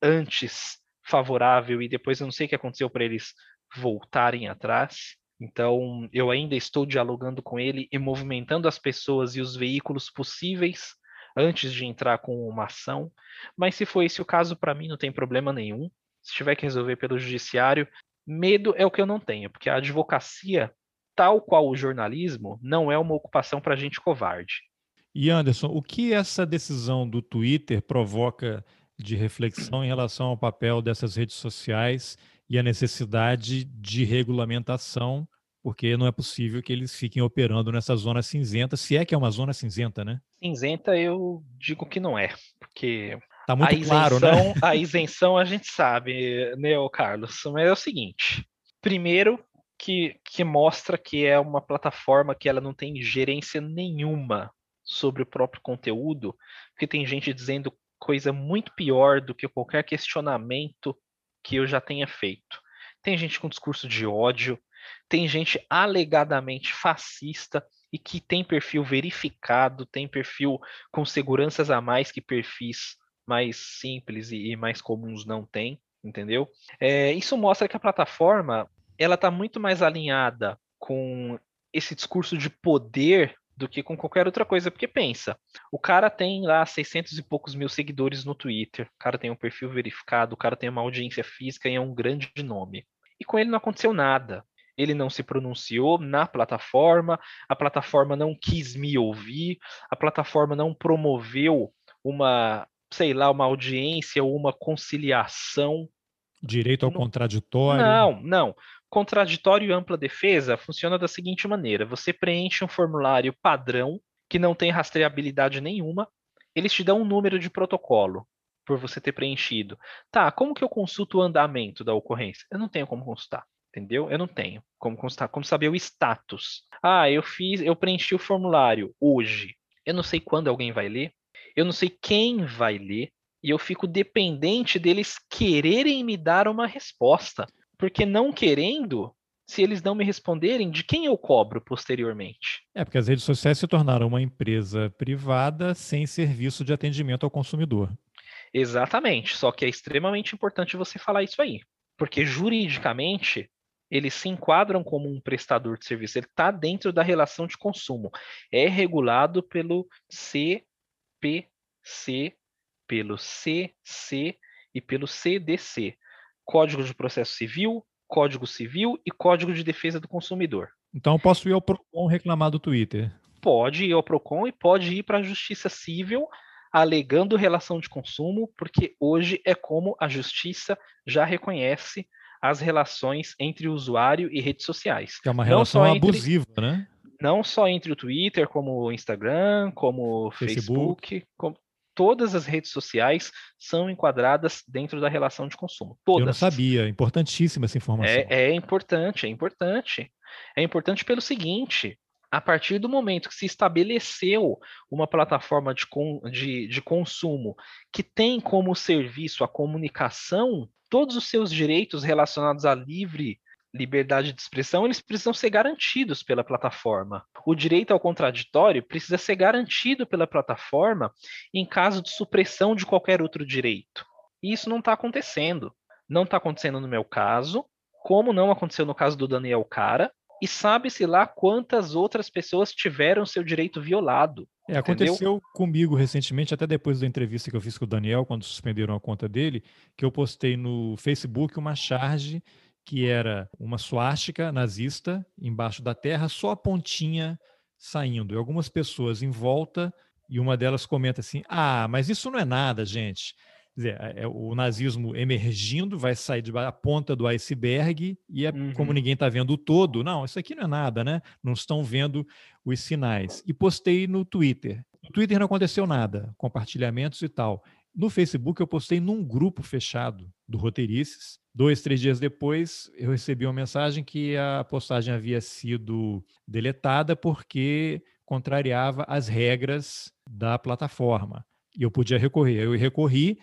antes favorável e depois eu não sei o que aconteceu para eles voltarem atrás. Então, eu ainda estou dialogando com ele e movimentando as pessoas e os veículos possíveis antes de entrar com uma ação. Mas se for esse o caso, para mim não tem problema nenhum. Se tiver que resolver pelo judiciário, Medo é o que eu não tenho, porque a advocacia, tal qual o jornalismo, não é uma ocupação para gente covarde. E Anderson, o que essa decisão do Twitter provoca de reflexão em relação ao papel dessas redes sociais e a necessidade de regulamentação, porque não é possível que eles fiquem operando nessa zona cinzenta, se é que é uma zona cinzenta, né? Cinzenta eu digo que não é, porque Tá muito a isenção, claro, né? A isenção a gente sabe, né, Carlos? Mas é o seguinte: primeiro, que, que mostra que é uma plataforma que ela não tem gerência nenhuma sobre o próprio conteúdo, porque tem gente dizendo coisa muito pior do que qualquer questionamento que eu já tenha feito. Tem gente com discurso de ódio, tem gente alegadamente fascista e que tem perfil verificado, tem perfil com seguranças a mais que perfis mais simples e, mais comuns não têm, entendeu? É, isso mostra que a plataforma ela está muito mais alinhada com esse discurso de poder do que com qualquer outra coisa, porque pensa, o cara tem lá 600 e poucos mil seguidores no Twitter, o cara tem um perfil verificado, o cara tem uma audiência física e é um grande nome. E com ele não aconteceu nada. Ele não se pronunciou na plataforma, a plataforma não quis me ouvir, a plataforma não promoveu uma sei lá, uma audiência ou uma conciliação. Direito ao não, contraditório? Não, não. Contraditório e ampla defesa funciona da seguinte maneira: você preenche um formulário padrão que não tem rastreabilidade nenhuma, eles te dão um número de protocolo por você ter preenchido. Tá, como que eu consulto o andamento da ocorrência? Eu não tenho como consultar, entendeu? Eu não tenho como consultar, como saber o status. Ah, eu fiz, eu preenchi o formulário hoje. Eu não sei quando alguém vai ler, eu não sei quem vai ler e eu fico dependente deles quererem me dar uma resposta. Porque não querendo, se eles não me responderem, de quem eu cobro posteriormente? É, porque as redes sociais se tornaram uma empresa privada sem serviço de atendimento ao consumidor. Exatamente, só que é extremamente importante você falar isso aí. Porque juridicamente, eles se enquadram como um prestador de serviço, ele está dentro da relação de consumo. É regulado pelo C PC, pelo CC e pelo CDC, Código de Processo Civil, Código Civil e Código de Defesa do Consumidor. Então eu posso ir ao Procon reclamar do Twitter? Pode ir ao Procon e pode ir para a Justiça Civil alegando relação de consumo, porque hoje é como a justiça já reconhece as relações entre usuário e redes sociais. Que é uma relação entre, abusiva, né? Não só entre o Twitter, como o Instagram, como o Facebook, Facebook como todas as redes sociais são enquadradas dentro da relação de consumo. Todas. Eu não sabia, importantíssima essa informação. É, é importante, é importante. É importante pelo seguinte: a partir do momento que se estabeleceu uma plataforma de, de, de consumo que tem como serviço a comunicação, todos os seus direitos relacionados à livre liberdade de expressão, eles precisam ser garantidos pela plataforma. O direito ao contraditório precisa ser garantido pela plataforma em caso de supressão de qualquer outro direito. E isso não está acontecendo. Não está acontecendo no meu caso, como não aconteceu no caso do Daniel Cara, e sabe-se lá quantas outras pessoas tiveram seu direito violado. É, aconteceu comigo recentemente, até depois da entrevista que eu fiz com o Daniel, quando suspenderam a conta dele, que eu postei no Facebook uma charge que era uma suástica nazista embaixo da terra, só a pontinha saindo. E algumas pessoas em volta, e uma delas comenta assim: Ah, mas isso não é nada, gente. Quer dizer, é, é o nazismo emergindo, vai sair da ponta do iceberg e é uhum. como ninguém está vendo o todo. Não, isso aqui não é nada, né? Não estão vendo os sinais. E postei no Twitter. No Twitter não aconteceu nada, compartilhamentos e tal. No Facebook eu postei num grupo fechado do Roteirices. Dois, três dias depois, eu recebi uma mensagem que a postagem havia sido deletada porque contrariava as regras da plataforma. E eu podia recorrer. Eu recorri,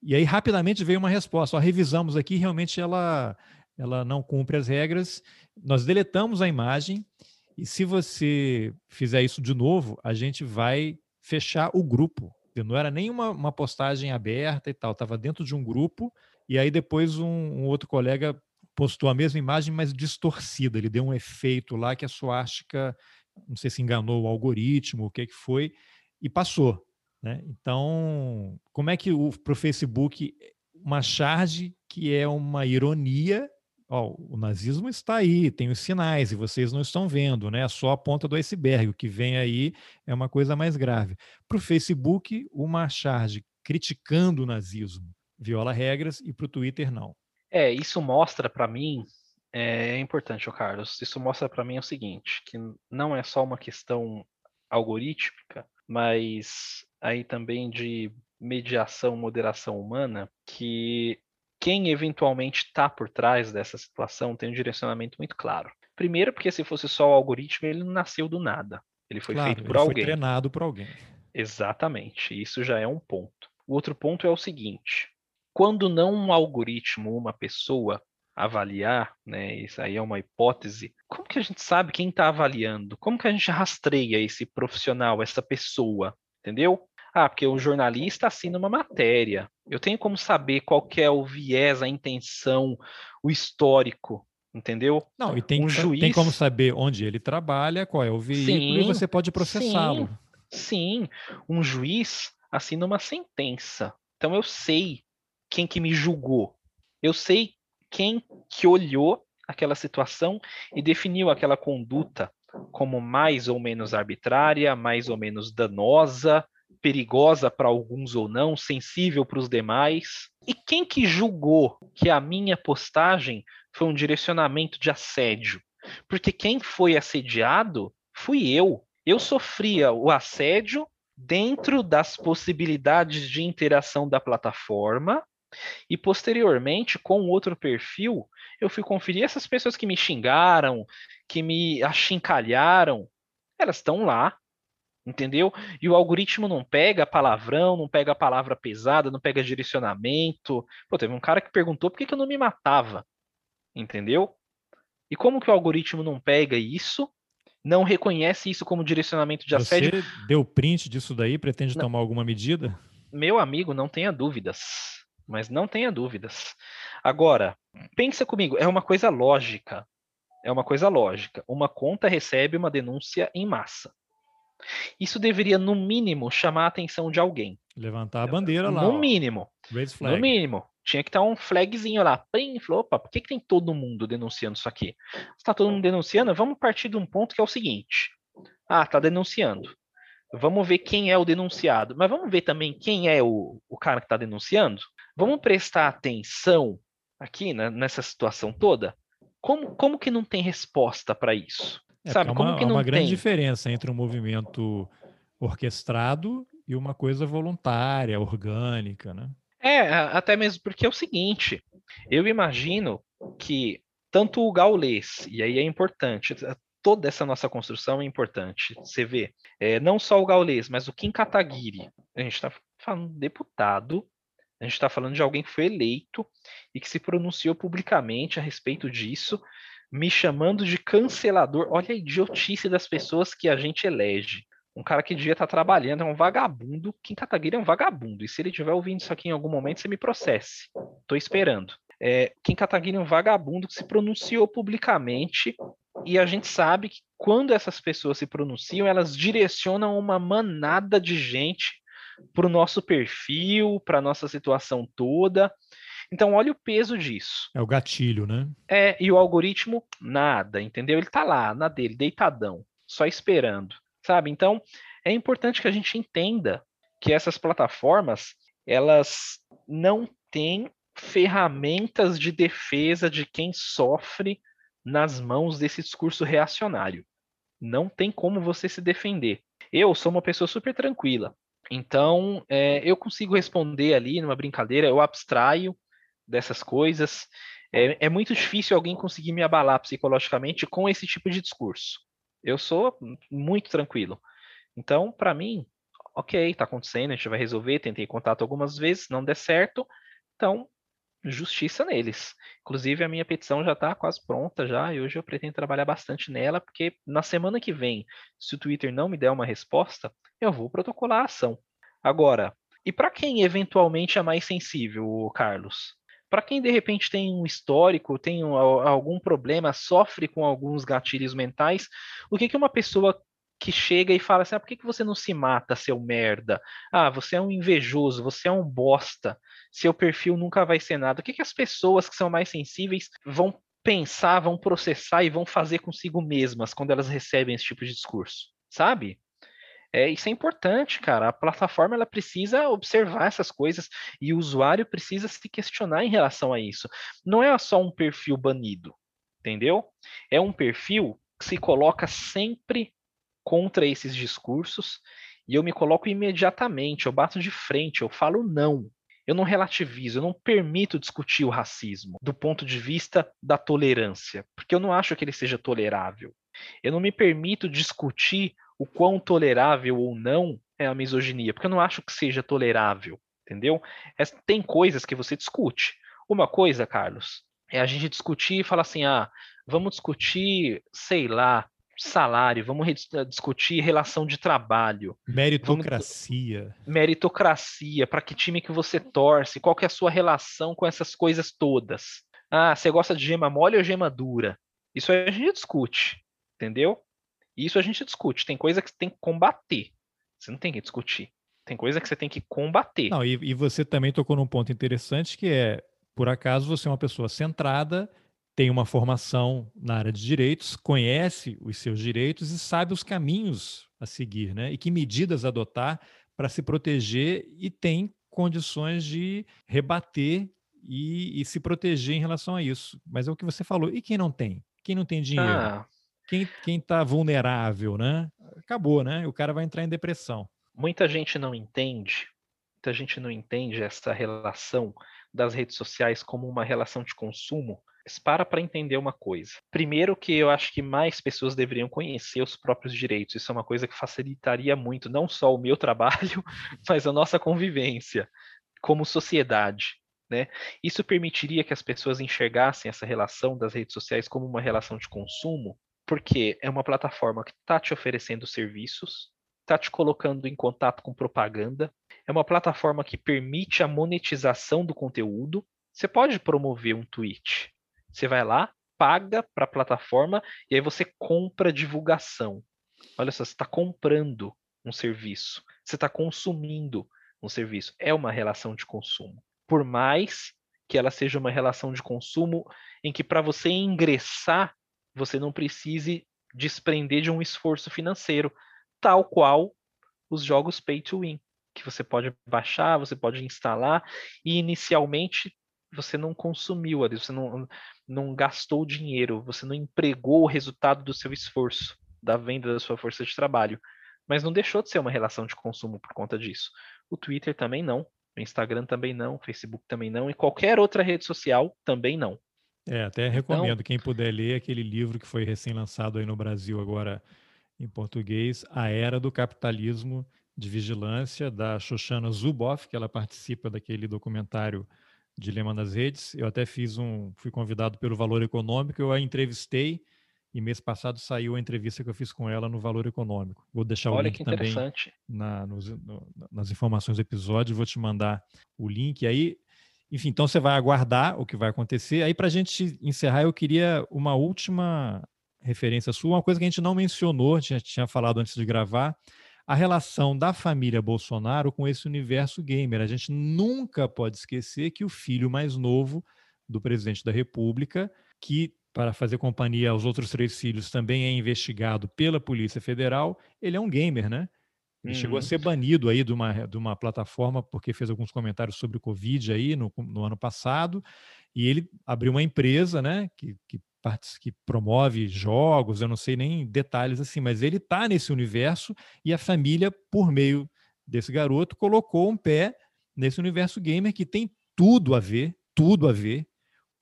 E aí rapidamente veio uma resposta. Ó, revisamos aqui, realmente ela, ela não cumpre as regras. Nós deletamos a imagem e se você fizer isso de novo, a gente vai fechar o grupo. Não era nem uma, uma postagem aberta e tal, estava dentro de um grupo. E aí depois um, um outro colega postou a mesma imagem, mas distorcida. Ele deu um efeito lá que a suástica, não sei se enganou o algoritmo, o que, que foi, e passou. Né? Então, como é que para o Facebook uma charge que é uma ironia Ó, o nazismo está aí, tem os sinais e vocês não estão vendo, né? Só a ponta do iceberg. O que vem aí é uma coisa mais grave. Para o Facebook, uma charge criticando o nazismo viola regras e para o Twitter não. É, isso mostra para mim, é, é importante, Carlos, isso mostra para mim o seguinte, que não é só uma questão algorítmica, mas aí também de mediação, moderação humana, que quem eventualmente está por trás dessa situação tem um direcionamento muito claro. Primeiro, porque se fosse só o algoritmo, ele não nasceu do nada. Ele foi claro, feito por ele alguém. Foi treinado por alguém. Exatamente. Isso já é um ponto. O outro ponto é o seguinte: quando não um algoritmo, uma pessoa avaliar, né, isso aí é uma hipótese, como que a gente sabe quem está avaliando? Como que a gente rastreia esse profissional, essa pessoa? Entendeu? Ah, porque o jornalista assina uma matéria. Eu tenho como saber qual que é o viés, a intenção, o histórico, entendeu? Não, e tem, um juiz... tem como saber onde ele trabalha, qual é o veículo, sim, e você pode processá-lo. Sim, sim, um juiz assina uma sentença. Então eu sei quem que me julgou. Eu sei quem que olhou aquela situação e definiu aquela conduta como mais ou menos arbitrária, mais ou menos danosa, perigosa para alguns ou não, sensível para os demais. E quem que julgou que a minha postagem foi um direcionamento de assédio? Porque quem foi assediado fui eu. Eu sofria o assédio dentro das possibilidades de interação da plataforma e posteriormente, com outro perfil, eu fui conferir essas pessoas que me xingaram, que me achincalharam, elas estão lá, entendeu? E o algoritmo não pega palavrão, não pega palavra pesada, não pega direcionamento. Pô, teve um cara que perguntou por que, que eu não me matava, entendeu? E como que o algoritmo não pega isso, não reconhece isso como direcionamento de assédio? Você deu print disso daí, pretende não. tomar alguma medida? Meu amigo, não tenha dúvidas mas não tenha dúvidas. Agora, pensa comigo, é uma coisa lógica. É uma coisa lógica. Uma conta recebe uma denúncia em massa. Isso deveria, no mínimo, chamar a atenção de alguém. Levantar a bandeira lá. No ó. mínimo. No mínimo. Tinha que estar um flagzinho lá. Plim, falou, opa, por que, que tem todo mundo denunciando isso aqui? Está todo mundo denunciando? Vamos partir de um ponto que é o seguinte. Ah, tá denunciando. Vamos ver quem é o denunciado. Mas vamos ver também quem é o, o cara que está denunciando? Vamos prestar atenção aqui né, nessa situação toda? Como, como que não tem resposta para isso? É, Sabe, como que não uma grande diferença entre um movimento orquestrado e uma coisa voluntária, orgânica, né? É, até mesmo porque é o seguinte, eu imagino que tanto o gaulês, e aí é importante, toda essa nossa construção é importante. Você vê, é, não só o gaulês, mas o Kim Kataguiri, a gente está falando deputado a gente está falando de alguém que foi eleito e que se pronunciou publicamente a respeito disso, me chamando de cancelador. Olha a idiotice das pessoas que a gente elege. Um cara que devia estar tá trabalhando é um vagabundo. Kim Kataguiri é um vagabundo. E se ele estiver ouvindo isso aqui em algum momento, você me processe. Estou esperando. É, Kim Kataguiri é um vagabundo que se pronunciou publicamente e a gente sabe que quando essas pessoas se pronunciam, elas direcionam uma manada de gente para o nosso perfil, para a nossa situação toda. Então, olha o peso disso. É o gatilho, né? É, e o algoritmo, nada, entendeu? Ele está lá, na dele, deitadão, só esperando, sabe? Então, é importante que a gente entenda que essas plataformas, elas não têm ferramentas de defesa de quem sofre nas mãos desse discurso reacionário. Não tem como você se defender. Eu sou uma pessoa super tranquila. Então, é, eu consigo responder ali numa brincadeira, eu abstraio dessas coisas. É, é, muito difícil alguém conseguir me abalar psicologicamente com esse tipo de discurso. Eu sou muito tranquilo. Então, para mim, ok, tá acontecendo, a gente vai resolver, tentei contato algumas vezes, não der certo, então justiça neles. Inclusive a minha petição já está quase pronta já e hoje eu pretendo trabalhar bastante nela porque na semana que vem, se o Twitter não me der uma resposta, eu vou protocolar a ação. Agora, e para quem eventualmente é mais sensível, Carlos? Para quem de repente tem um histórico, tem um, algum problema, sofre com alguns gatilhos mentais, o que, que uma pessoa que chega e fala assim: ah, por que, que você não se mata, seu merda? Ah, você é um invejoso, você é um bosta, seu perfil nunca vai ser nada. O que, que as pessoas que são mais sensíveis vão pensar, vão processar e vão fazer consigo mesmas quando elas recebem esse tipo de discurso? Sabe? É, isso é importante, cara. A plataforma ela precisa observar essas coisas e o usuário precisa se questionar em relação a isso. Não é só um perfil banido, entendeu? É um perfil que se coloca sempre contra esses discursos e eu me coloco imediatamente, eu bato de frente, eu falo não. Eu não relativizo, eu não permito discutir o racismo do ponto de vista da tolerância, porque eu não acho que ele seja tolerável. Eu não me permito discutir o quão tolerável ou não é a misoginia, porque eu não acho que seja tolerável, entendeu? É, tem coisas que você discute. Uma coisa, Carlos, é a gente discutir e falar assim: ah, vamos discutir, sei lá, salário, vamos eh, discutir relação de trabalho. Meritocracia. Vamos... Meritocracia, para que time que você torce, qual que é a sua relação com essas coisas todas. Ah, você gosta de gema mole ou gema dura? Isso a gente discute, entendeu? Isso a gente discute. Tem coisa que você tem que combater. Você não tem que discutir. Tem coisa que você tem que combater. Não, e, e você também tocou num ponto interessante que é, por acaso, você é uma pessoa centrada tem uma formação na área de direitos, conhece os seus direitos e sabe os caminhos a seguir, né? E que medidas adotar para se proteger e tem condições de rebater e, e, se proteger em relação a isso. Mas é o que você falou. E quem não tem? Quem não tem dinheiro? Ah. Quem está vulnerável, né? Acabou, né? O cara vai entrar em depressão. Muita gente não entende, muita gente não entende essa relação das redes sociais como uma relação de consumo para para entender uma coisa. Primeiro que eu acho que mais pessoas deveriam conhecer os próprios direitos. Isso é uma coisa que facilitaria muito não só o meu [LAUGHS] trabalho, mas a nossa convivência como sociedade. Né? Isso permitiria que as pessoas enxergassem essa relação das redes sociais como uma relação de consumo, porque é uma plataforma que está te oferecendo serviços, está te colocando em contato com propaganda, é uma plataforma que permite a monetização do conteúdo. Você pode promover um tweet, você vai lá, paga para a plataforma e aí você compra divulgação. Olha só, você está comprando um serviço, você está consumindo um serviço. É uma relação de consumo. Por mais que ela seja uma relação de consumo em que para você ingressar, você não precise desprender de um esforço financeiro, tal qual os jogos pay to win, que você pode baixar, você pode instalar e inicialmente você não consumiu ali, você não, não gastou dinheiro, você não empregou o resultado do seu esforço, da venda da sua força de trabalho. Mas não deixou de ser uma relação de consumo por conta disso. O Twitter também não, o Instagram também não, o Facebook também não, e qualquer outra rede social também não. É, até então recomendo então, quem puder ler aquele livro que foi recém-lançado aí no Brasil agora em português, A Era do Capitalismo de Vigilância, da Shoshana Zuboff, que ela participa daquele documentário Dilema nas Redes. Eu até fiz um, fui convidado pelo Valor Econômico, eu a entrevistei e mês passado saiu a entrevista que eu fiz com ela no Valor Econômico. Vou deixar Olha o link também na, nos, no, nas informações do episódio, vou te mandar o link. Aí, enfim, então você vai aguardar o que vai acontecer. Aí, para a gente encerrar, eu queria uma última referência sua, uma coisa que a gente não mencionou, a gente tinha falado antes de gravar, a relação da família Bolsonaro com esse universo gamer. A gente nunca pode esquecer que o filho mais novo do presidente da República, que para fazer companhia aos outros três filhos também é investigado pela Polícia Federal, ele é um gamer, né? Ele uhum. chegou a uhum. ser banido aí de uma, de uma plataforma porque fez alguns comentários sobre o Covid aí no, no ano passado, e ele abriu uma empresa, né, que, que que promove jogos, eu não sei nem detalhes assim, mas ele está nesse universo e a família, por meio desse garoto, colocou um pé nesse universo gamer que tem tudo a ver, tudo a ver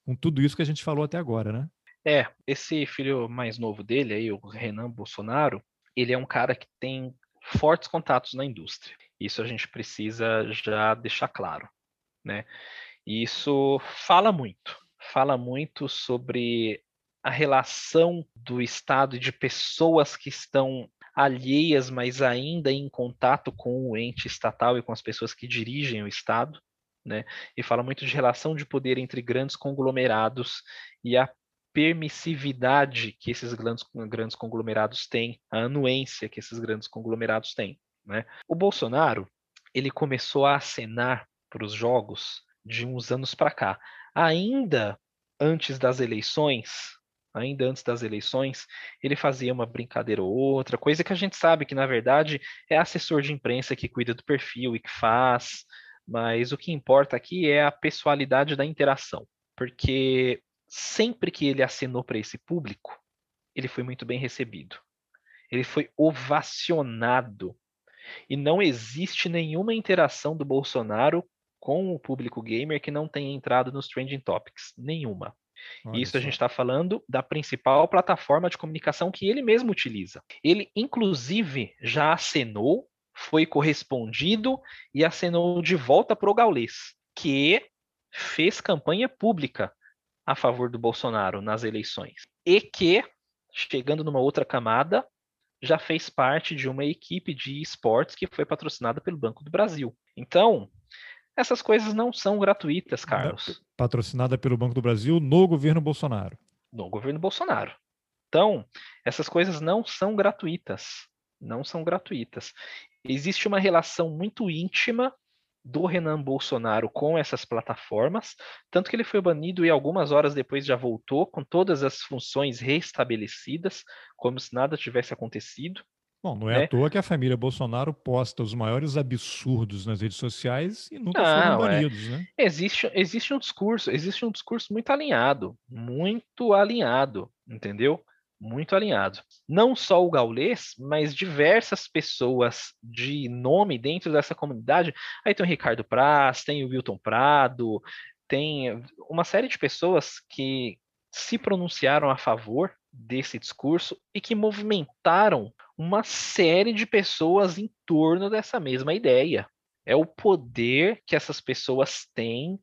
com tudo isso que a gente falou até agora, né? É, esse filho mais novo dele aí, o Renan Bolsonaro, ele é um cara que tem fortes contatos na indústria. Isso a gente precisa já deixar claro, né? E isso fala muito, fala muito sobre a relação do Estado e de pessoas que estão alheias, mas ainda em contato com o ente estatal e com as pessoas que dirigem o Estado, né? E fala muito de relação de poder entre grandes conglomerados e a permissividade que esses grandes, grandes conglomerados têm, a anuência que esses grandes conglomerados têm. Né? O Bolsonaro ele começou a acenar para os jogos de uns anos para cá, ainda antes das eleições. Ainda antes das eleições, ele fazia uma brincadeira ou outra, coisa que a gente sabe que, na verdade, é assessor de imprensa que cuida do perfil e que faz, mas o que importa aqui é a pessoalidade da interação, porque sempre que ele acenou para esse público, ele foi muito bem recebido. Ele foi ovacionado. E não existe nenhuma interação do Bolsonaro com o público gamer que não tenha entrado nos trending topics. Nenhuma. Olha Isso só. a gente está falando da principal plataforma de comunicação que ele mesmo utiliza. Ele, inclusive, já acenou, foi correspondido e acenou de volta para o Gaulês, que fez campanha pública a favor do Bolsonaro nas eleições. E que, chegando numa outra camada, já fez parte de uma equipe de esportes que foi patrocinada pelo Banco do Brasil. Então, essas coisas não são gratuitas, Carlos. Patrocinada pelo Banco do Brasil no governo Bolsonaro. No governo Bolsonaro. Então, essas coisas não são gratuitas. Não são gratuitas. Existe uma relação muito íntima do Renan Bolsonaro com essas plataformas, tanto que ele foi banido e algumas horas depois já voltou com todas as funções restabelecidas, como se nada tivesse acontecido. Bom, não é né? à toa que a família Bolsonaro posta os maiores absurdos nas redes sociais e nunca não, foram é. banidos, é. né? Existe, existe um discurso, existe um discurso muito alinhado, muito alinhado, entendeu? Muito alinhado. Não só o Gaulês, mas diversas pessoas de nome dentro dessa comunidade. Aí tem o Ricardo Praz, tem o Wilton Prado, tem uma série de pessoas que se pronunciaram a favor desse discurso e que movimentaram uma série de pessoas em torno dessa mesma ideia. É o poder que essas pessoas têm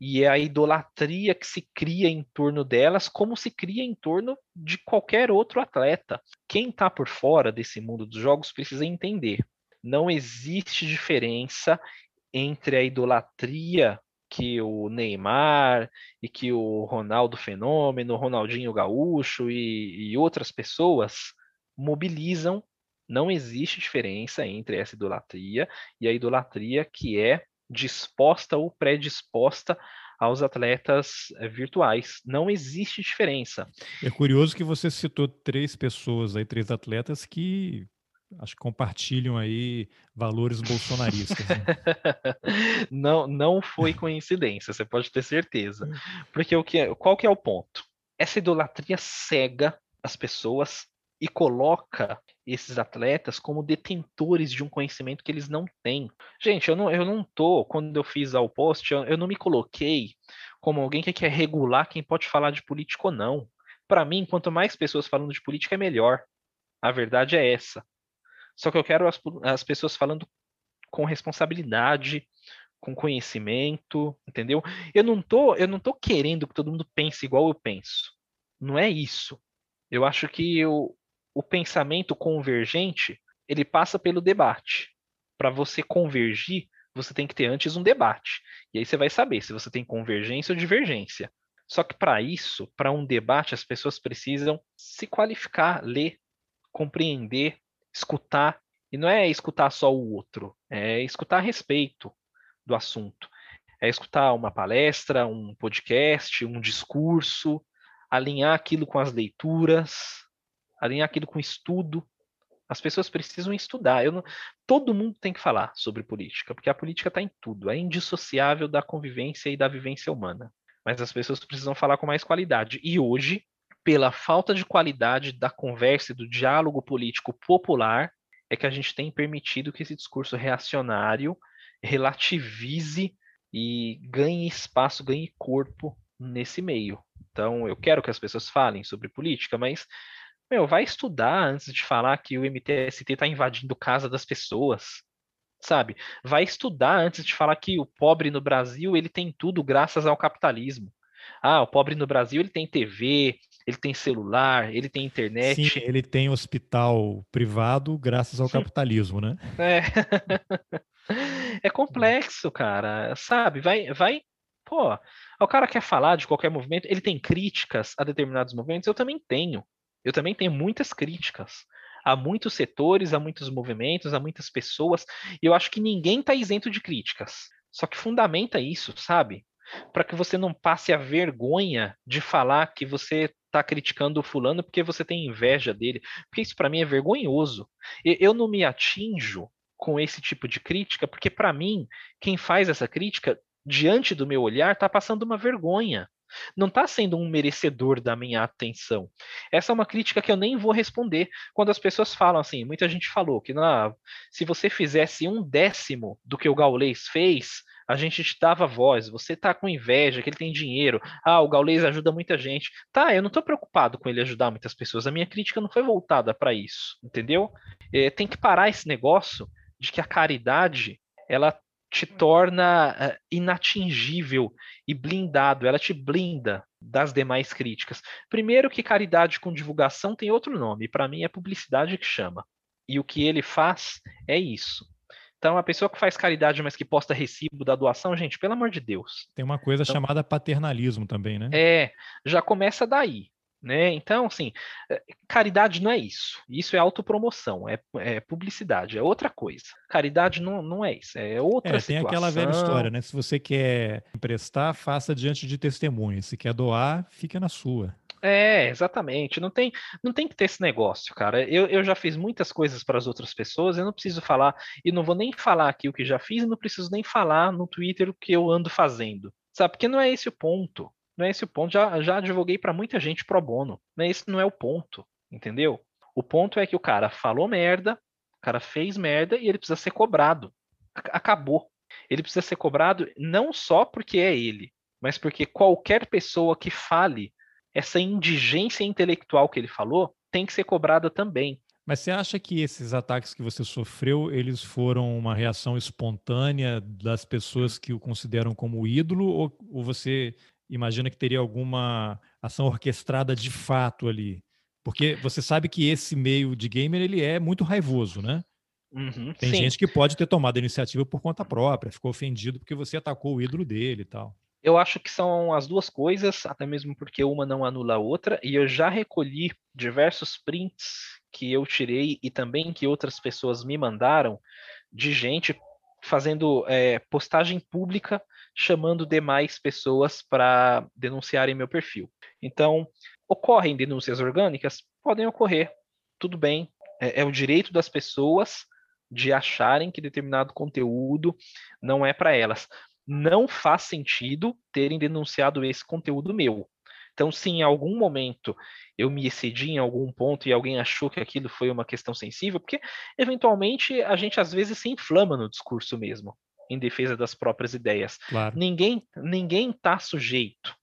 e é a idolatria que se cria em torno delas, como se cria em torno de qualquer outro atleta. Quem está por fora desse mundo dos jogos precisa entender. Não existe diferença entre a idolatria que o Neymar e que o Ronaldo Fenômeno, Ronaldinho Gaúcho e, e outras pessoas mobilizam. Não existe diferença entre essa idolatria e a idolatria que é disposta ou predisposta aos atletas eh, virtuais. Não existe diferença. É curioso que você citou três pessoas aí, três atletas que acho que compartilham aí valores bolsonaristas. Né? [LAUGHS] não, não foi coincidência, você pode ter certeza. Hum. Porque o que, é, qual que é o ponto? Essa idolatria cega as pessoas e coloca esses atletas como detentores de um conhecimento que eles não têm. Gente, eu não, eu não tô, quando eu fiz ao post, eu, eu não me coloquei como alguém que quer regular quem pode falar de política ou não. Para mim, quanto mais pessoas falando de política, é melhor. A verdade é essa. Só que eu quero as, as pessoas falando com responsabilidade, com conhecimento, entendeu? Eu não tô, eu não tô querendo que todo mundo pense igual eu penso. Não é isso. Eu acho que o, o pensamento convergente ele passa pelo debate. Para você convergir, você tem que ter antes um debate. E aí você vai saber se você tem convergência ou divergência. Só que para isso, para um debate, as pessoas precisam se qualificar, ler, compreender, escutar. E não é escutar só o outro, é escutar a respeito do assunto. É escutar uma palestra, um podcast, um discurso, alinhar aquilo com as leituras, alinhar aquilo com estudo. As pessoas precisam estudar. Não... Todo mundo tem que falar sobre política, porque a política está em tudo, é indissociável da convivência e da vivência humana. Mas as pessoas precisam falar com mais qualidade. E hoje, pela falta de qualidade da conversa e do diálogo político popular, é que a gente tem permitido que esse discurso reacionário relativize e ganhe espaço, ganhe corpo nesse meio. Então, eu quero que as pessoas falem sobre política, mas Meu, vai estudar antes de falar que o MTST está invadindo casa das pessoas. Sabe? Vai estudar antes de falar que o pobre no Brasil ele tem tudo graças ao capitalismo. Ah, o pobre no Brasil ele tem TV, ele tem celular, ele tem internet. Sim, ele tem hospital privado graças ao Sim. capitalismo, né? É. [LAUGHS] é complexo, cara. Sabe? Vai, vai. Pô, o cara quer falar de qualquer movimento, ele tem críticas a determinados movimentos, eu também tenho. Eu também tenho muitas críticas a muitos setores, a muitos movimentos, a muitas pessoas, e eu acho que ninguém está isento de críticas. Só que fundamenta isso, sabe? Para que você não passe a vergonha de falar que você está criticando o fulano porque você tem inveja dele, porque isso para mim é vergonhoso. Eu não me atinjo com esse tipo de crítica, porque para mim, quem faz essa crítica, diante do meu olhar, está passando uma vergonha não está sendo um merecedor da minha atenção. Essa é uma crítica que eu nem vou responder quando as pessoas falam assim. Muita gente falou que ah, se você fizesse um décimo do que o Gaulês fez, a gente te dava voz. Você está com inveja, que ele tem dinheiro. Ah, o Gaulês ajuda muita gente. Tá, eu não estou preocupado com ele ajudar muitas pessoas. A minha crítica não foi voltada para isso, entendeu? É, tem que parar esse negócio de que a caridade ela te torna uh, inatingível e blindado, ela te blinda das demais críticas. Primeiro que caridade com divulgação tem outro nome, para mim é publicidade que chama. E o que ele faz é isso. Então, a pessoa que faz caridade, mas que posta recibo da doação, gente, pelo amor de Deus. Tem uma coisa então, chamada paternalismo também, né? É, já começa daí. Né? Então, assim, eh, caridade não é isso. Isso é autopromoção, é, é publicidade, é outra coisa. Caridade não, não é isso, é outra é, Tem aquela velha história, né? Se você quer emprestar, faça diante de testemunhas. Se quer doar, fica na sua. É, exatamente. Não tem, não tem que ter esse negócio, cara. Eu, eu já fiz muitas coisas para as outras pessoas, eu não preciso falar, e não vou nem falar aqui o que já fiz, e não preciso nem falar no Twitter o que eu ando fazendo. Sabe? Porque não é esse o ponto. Não é esse o ponto. Já, já advoguei para muita gente pro bono. Não é esse não é o ponto, entendeu? O ponto é que o cara falou merda, o cara fez merda e ele precisa ser cobrado. Acabou. Ele precisa ser cobrado não só porque é ele, mas porque qualquer pessoa que fale essa indigência intelectual que ele falou tem que ser cobrada também. Mas você acha que esses ataques que você sofreu, eles foram uma reação espontânea das pessoas que o consideram como ídolo, ou, ou você imagina que teria alguma ação orquestrada de fato ali. Porque você sabe que esse meio de gamer ele é muito raivoso, né? Uhum, Tem sim. gente que pode ter tomado a iniciativa por conta própria, ficou ofendido porque você atacou o ídolo dele e tal. Eu acho que são as duas coisas, até mesmo porque uma não anula a outra, e eu já recolhi diversos prints que eu tirei e também que outras pessoas me mandaram de gente fazendo é, postagem pública chamando demais pessoas para denunciarem meu perfil. Então, ocorrem denúncias orgânicas? Podem ocorrer, tudo bem, é, é o direito das pessoas de acharem que determinado conteúdo não é para elas. Não faz sentido terem denunciado esse conteúdo meu. Então, se em algum momento eu me excedi em algum ponto e alguém achou que aquilo foi uma questão sensível, porque eventualmente a gente às vezes se inflama no discurso mesmo, em defesa das próprias ideias. Claro. Ninguém ninguém está sujeito,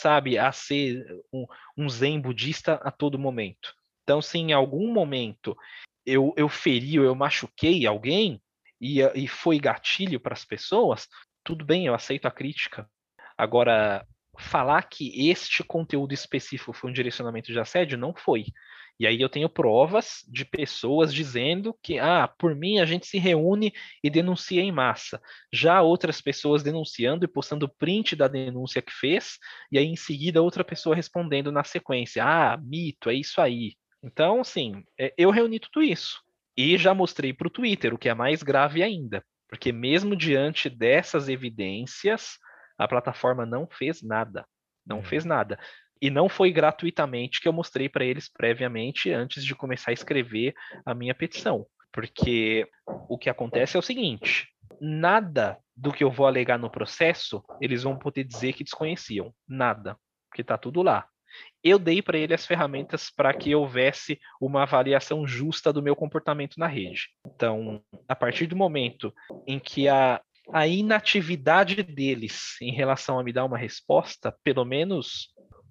sabe, a ser um, um zen budista a todo momento. Então, se em algum momento eu, eu feri ou eu machuquei alguém e, e foi gatilho para as pessoas, tudo bem, eu aceito a crítica. Agora, falar que este conteúdo específico foi um direcionamento de assédio não foi. E aí eu tenho provas de pessoas dizendo que, ah, por mim a gente se reúne e denuncia em massa. Já outras pessoas denunciando e postando print da denúncia que fez, e aí em seguida outra pessoa respondendo na sequência, ah, mito, é isso aí. Então, assim, é, eu reuni tudo isso. E já mostrei para o Twitter, o que é mais grave ainda. Porque mesmo diante dessas evidências, a plataforma não fez nada. Não é. fez nada. E não foi gratuitamente que eu mostrei para eles previamente antes de começar a escrever a minha petição. Porque o que acontece é o seguinte: nada do que eu vou alegar no processo eles vão poder dizer que desconheciam. Nada. Porque está tudo lá. Eu dei para ele as ferramentas para que houvesse uma avaliação justa do meu comportamento na rede. Então, a partir do momento em que a a inatividade deles em relação a me dar uma resposta, pelo menos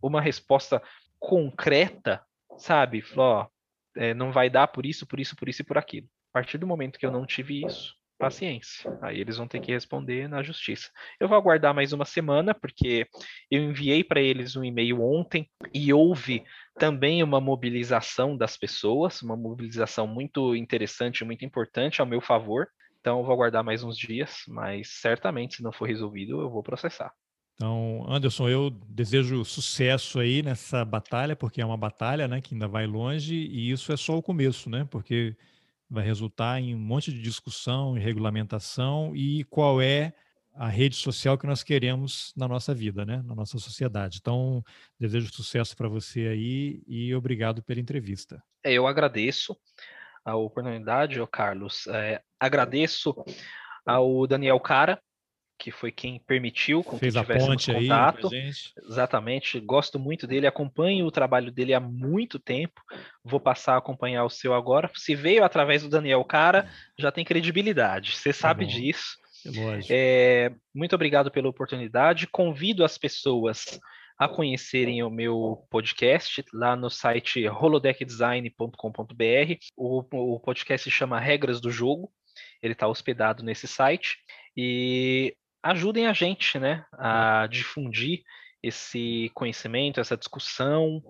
uma resposta concreta, sabe? Falou, ó, é, não vai dar por isso, por isso, por isso e por aquilo. A partir do momento que eu não tive isso, paciência. Aí eles vão ter que responder na justiça. Eu vou aguardar mais uma semana, porque eu enviei para eles um e-mail ontem e houve também uma mobilização das pessoas, uma mobilização muito interessante, muito importante ao meu favor. Então eu vou aguardar mais uns dias, mas certamente, se não for resolvido, eu vou processar. Então, Anderson, eu desejo sucesso aí nessa batalha, porque é uma batalha, né, que ainda vai longe, e isso é só o começo, né? Porque vai resultar em um monte de discussão e regulamentação e qual é a rede social que nós queremos na nossa vida, né? na nossa sociedade. Então, desejo sucesso para você aí e obrigado pela entrevista. É, eu agradeço a oportunidade, Carlos. É, agradeço ao Daniel Cara, que foi quem permitiu com Fez que tivéssemos contato. Exatamente, gosto muito dele, acompanho o trabalho dele há muito tempo. Vou passar a acompanhar o seu agora. Se veio através do Daniel Cara, já tem credibilidade. Você tá sabe tá disso. É, muito obrigado pela oportunidade. Convido as pessoas a conhecerem o meu podcast lá no site holodeckdesign.com.br. O, o podcast se chama Regras do Jogo. Ele está hospedado nesse site. E ajudem a gente né, a difundir esse conhecimento, essa discussão.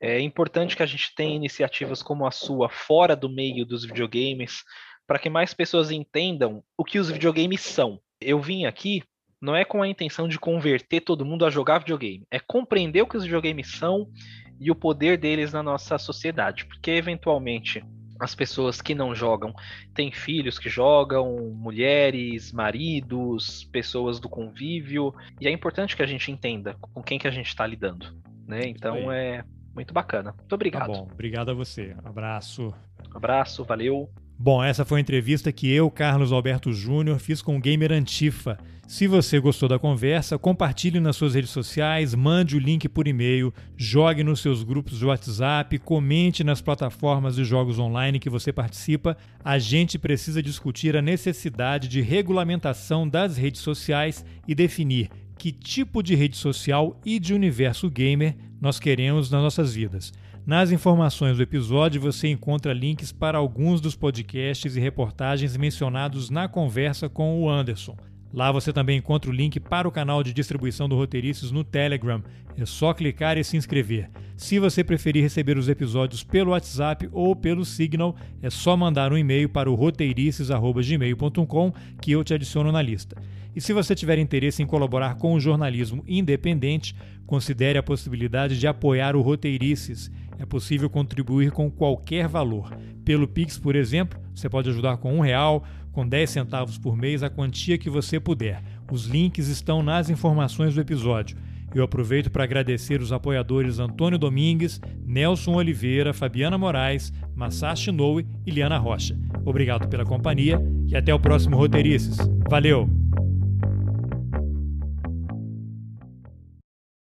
É importante que a gente tenha iniciativas como a sua fora do meio dos videogames, para que mais pessoas entendam o que os videogames são. Eu vim aqui não é com a intenção de converter todo mundo a jogar videogame, é compreender o que os videogames são e o poder deles na nossa sociedade, porque eventualmente as pessoas que não jogam têm filhos que jogam, mulheres, maridos, pessoas do convívio, e é importante que a gente entenda com quem que a gente está lidando, né? Então é muito bacana. Muito obrigado. Tá bom, obrigado a você. Abraço. Abraço, valeu. Bom, essa foi a entrevista que eu, Carlos Alberto Júnior, fiz com o gamer Antifa. Se você gostou da conversa, compartilhe nas suas redes sociais, mande o link por e-mail, jogue nos seus grupos de WhatsApp, comente nas plataformas de jogos online que você participa. A gente precisa discutir a necessidade de regulamentação das redes sociais e definir que tipo de rede social e de universo gamer nós queremos nas nossas vidas. Nas informações do episódio você encontra links para alguns dos podcasts e reportagens mencionados na conversa com o Anderson. Lá você também encontra o link para o canal de distribuição do Roteirices no Telegram. É só clicar e se inscrever. Se você preferir receber os episódios pelo WhatsApp ou pelo Signal, é só mandar um e-mail para o roteirices.gmail.com que eu te adiciono na lista. E se você tiver interesse em colaborar com o jornalismo independente, considere a possibilidade de apoiar o Roteirices. É possível contribuir com qualquer valor. Pelo Pix, por exemplo, você pode ajudar com um real, com 10 centavos por mês, a quantia que você puder. Os links estão nas informações do episódio. Eu aproveito para agradecer os apoiadores Antônio Domingues, Nelson Oliveira, Fabiana Moraes, Masashi Noe e Liana Rocha. Obrigado pela companhia e até o próximo Roteirices. Valeu!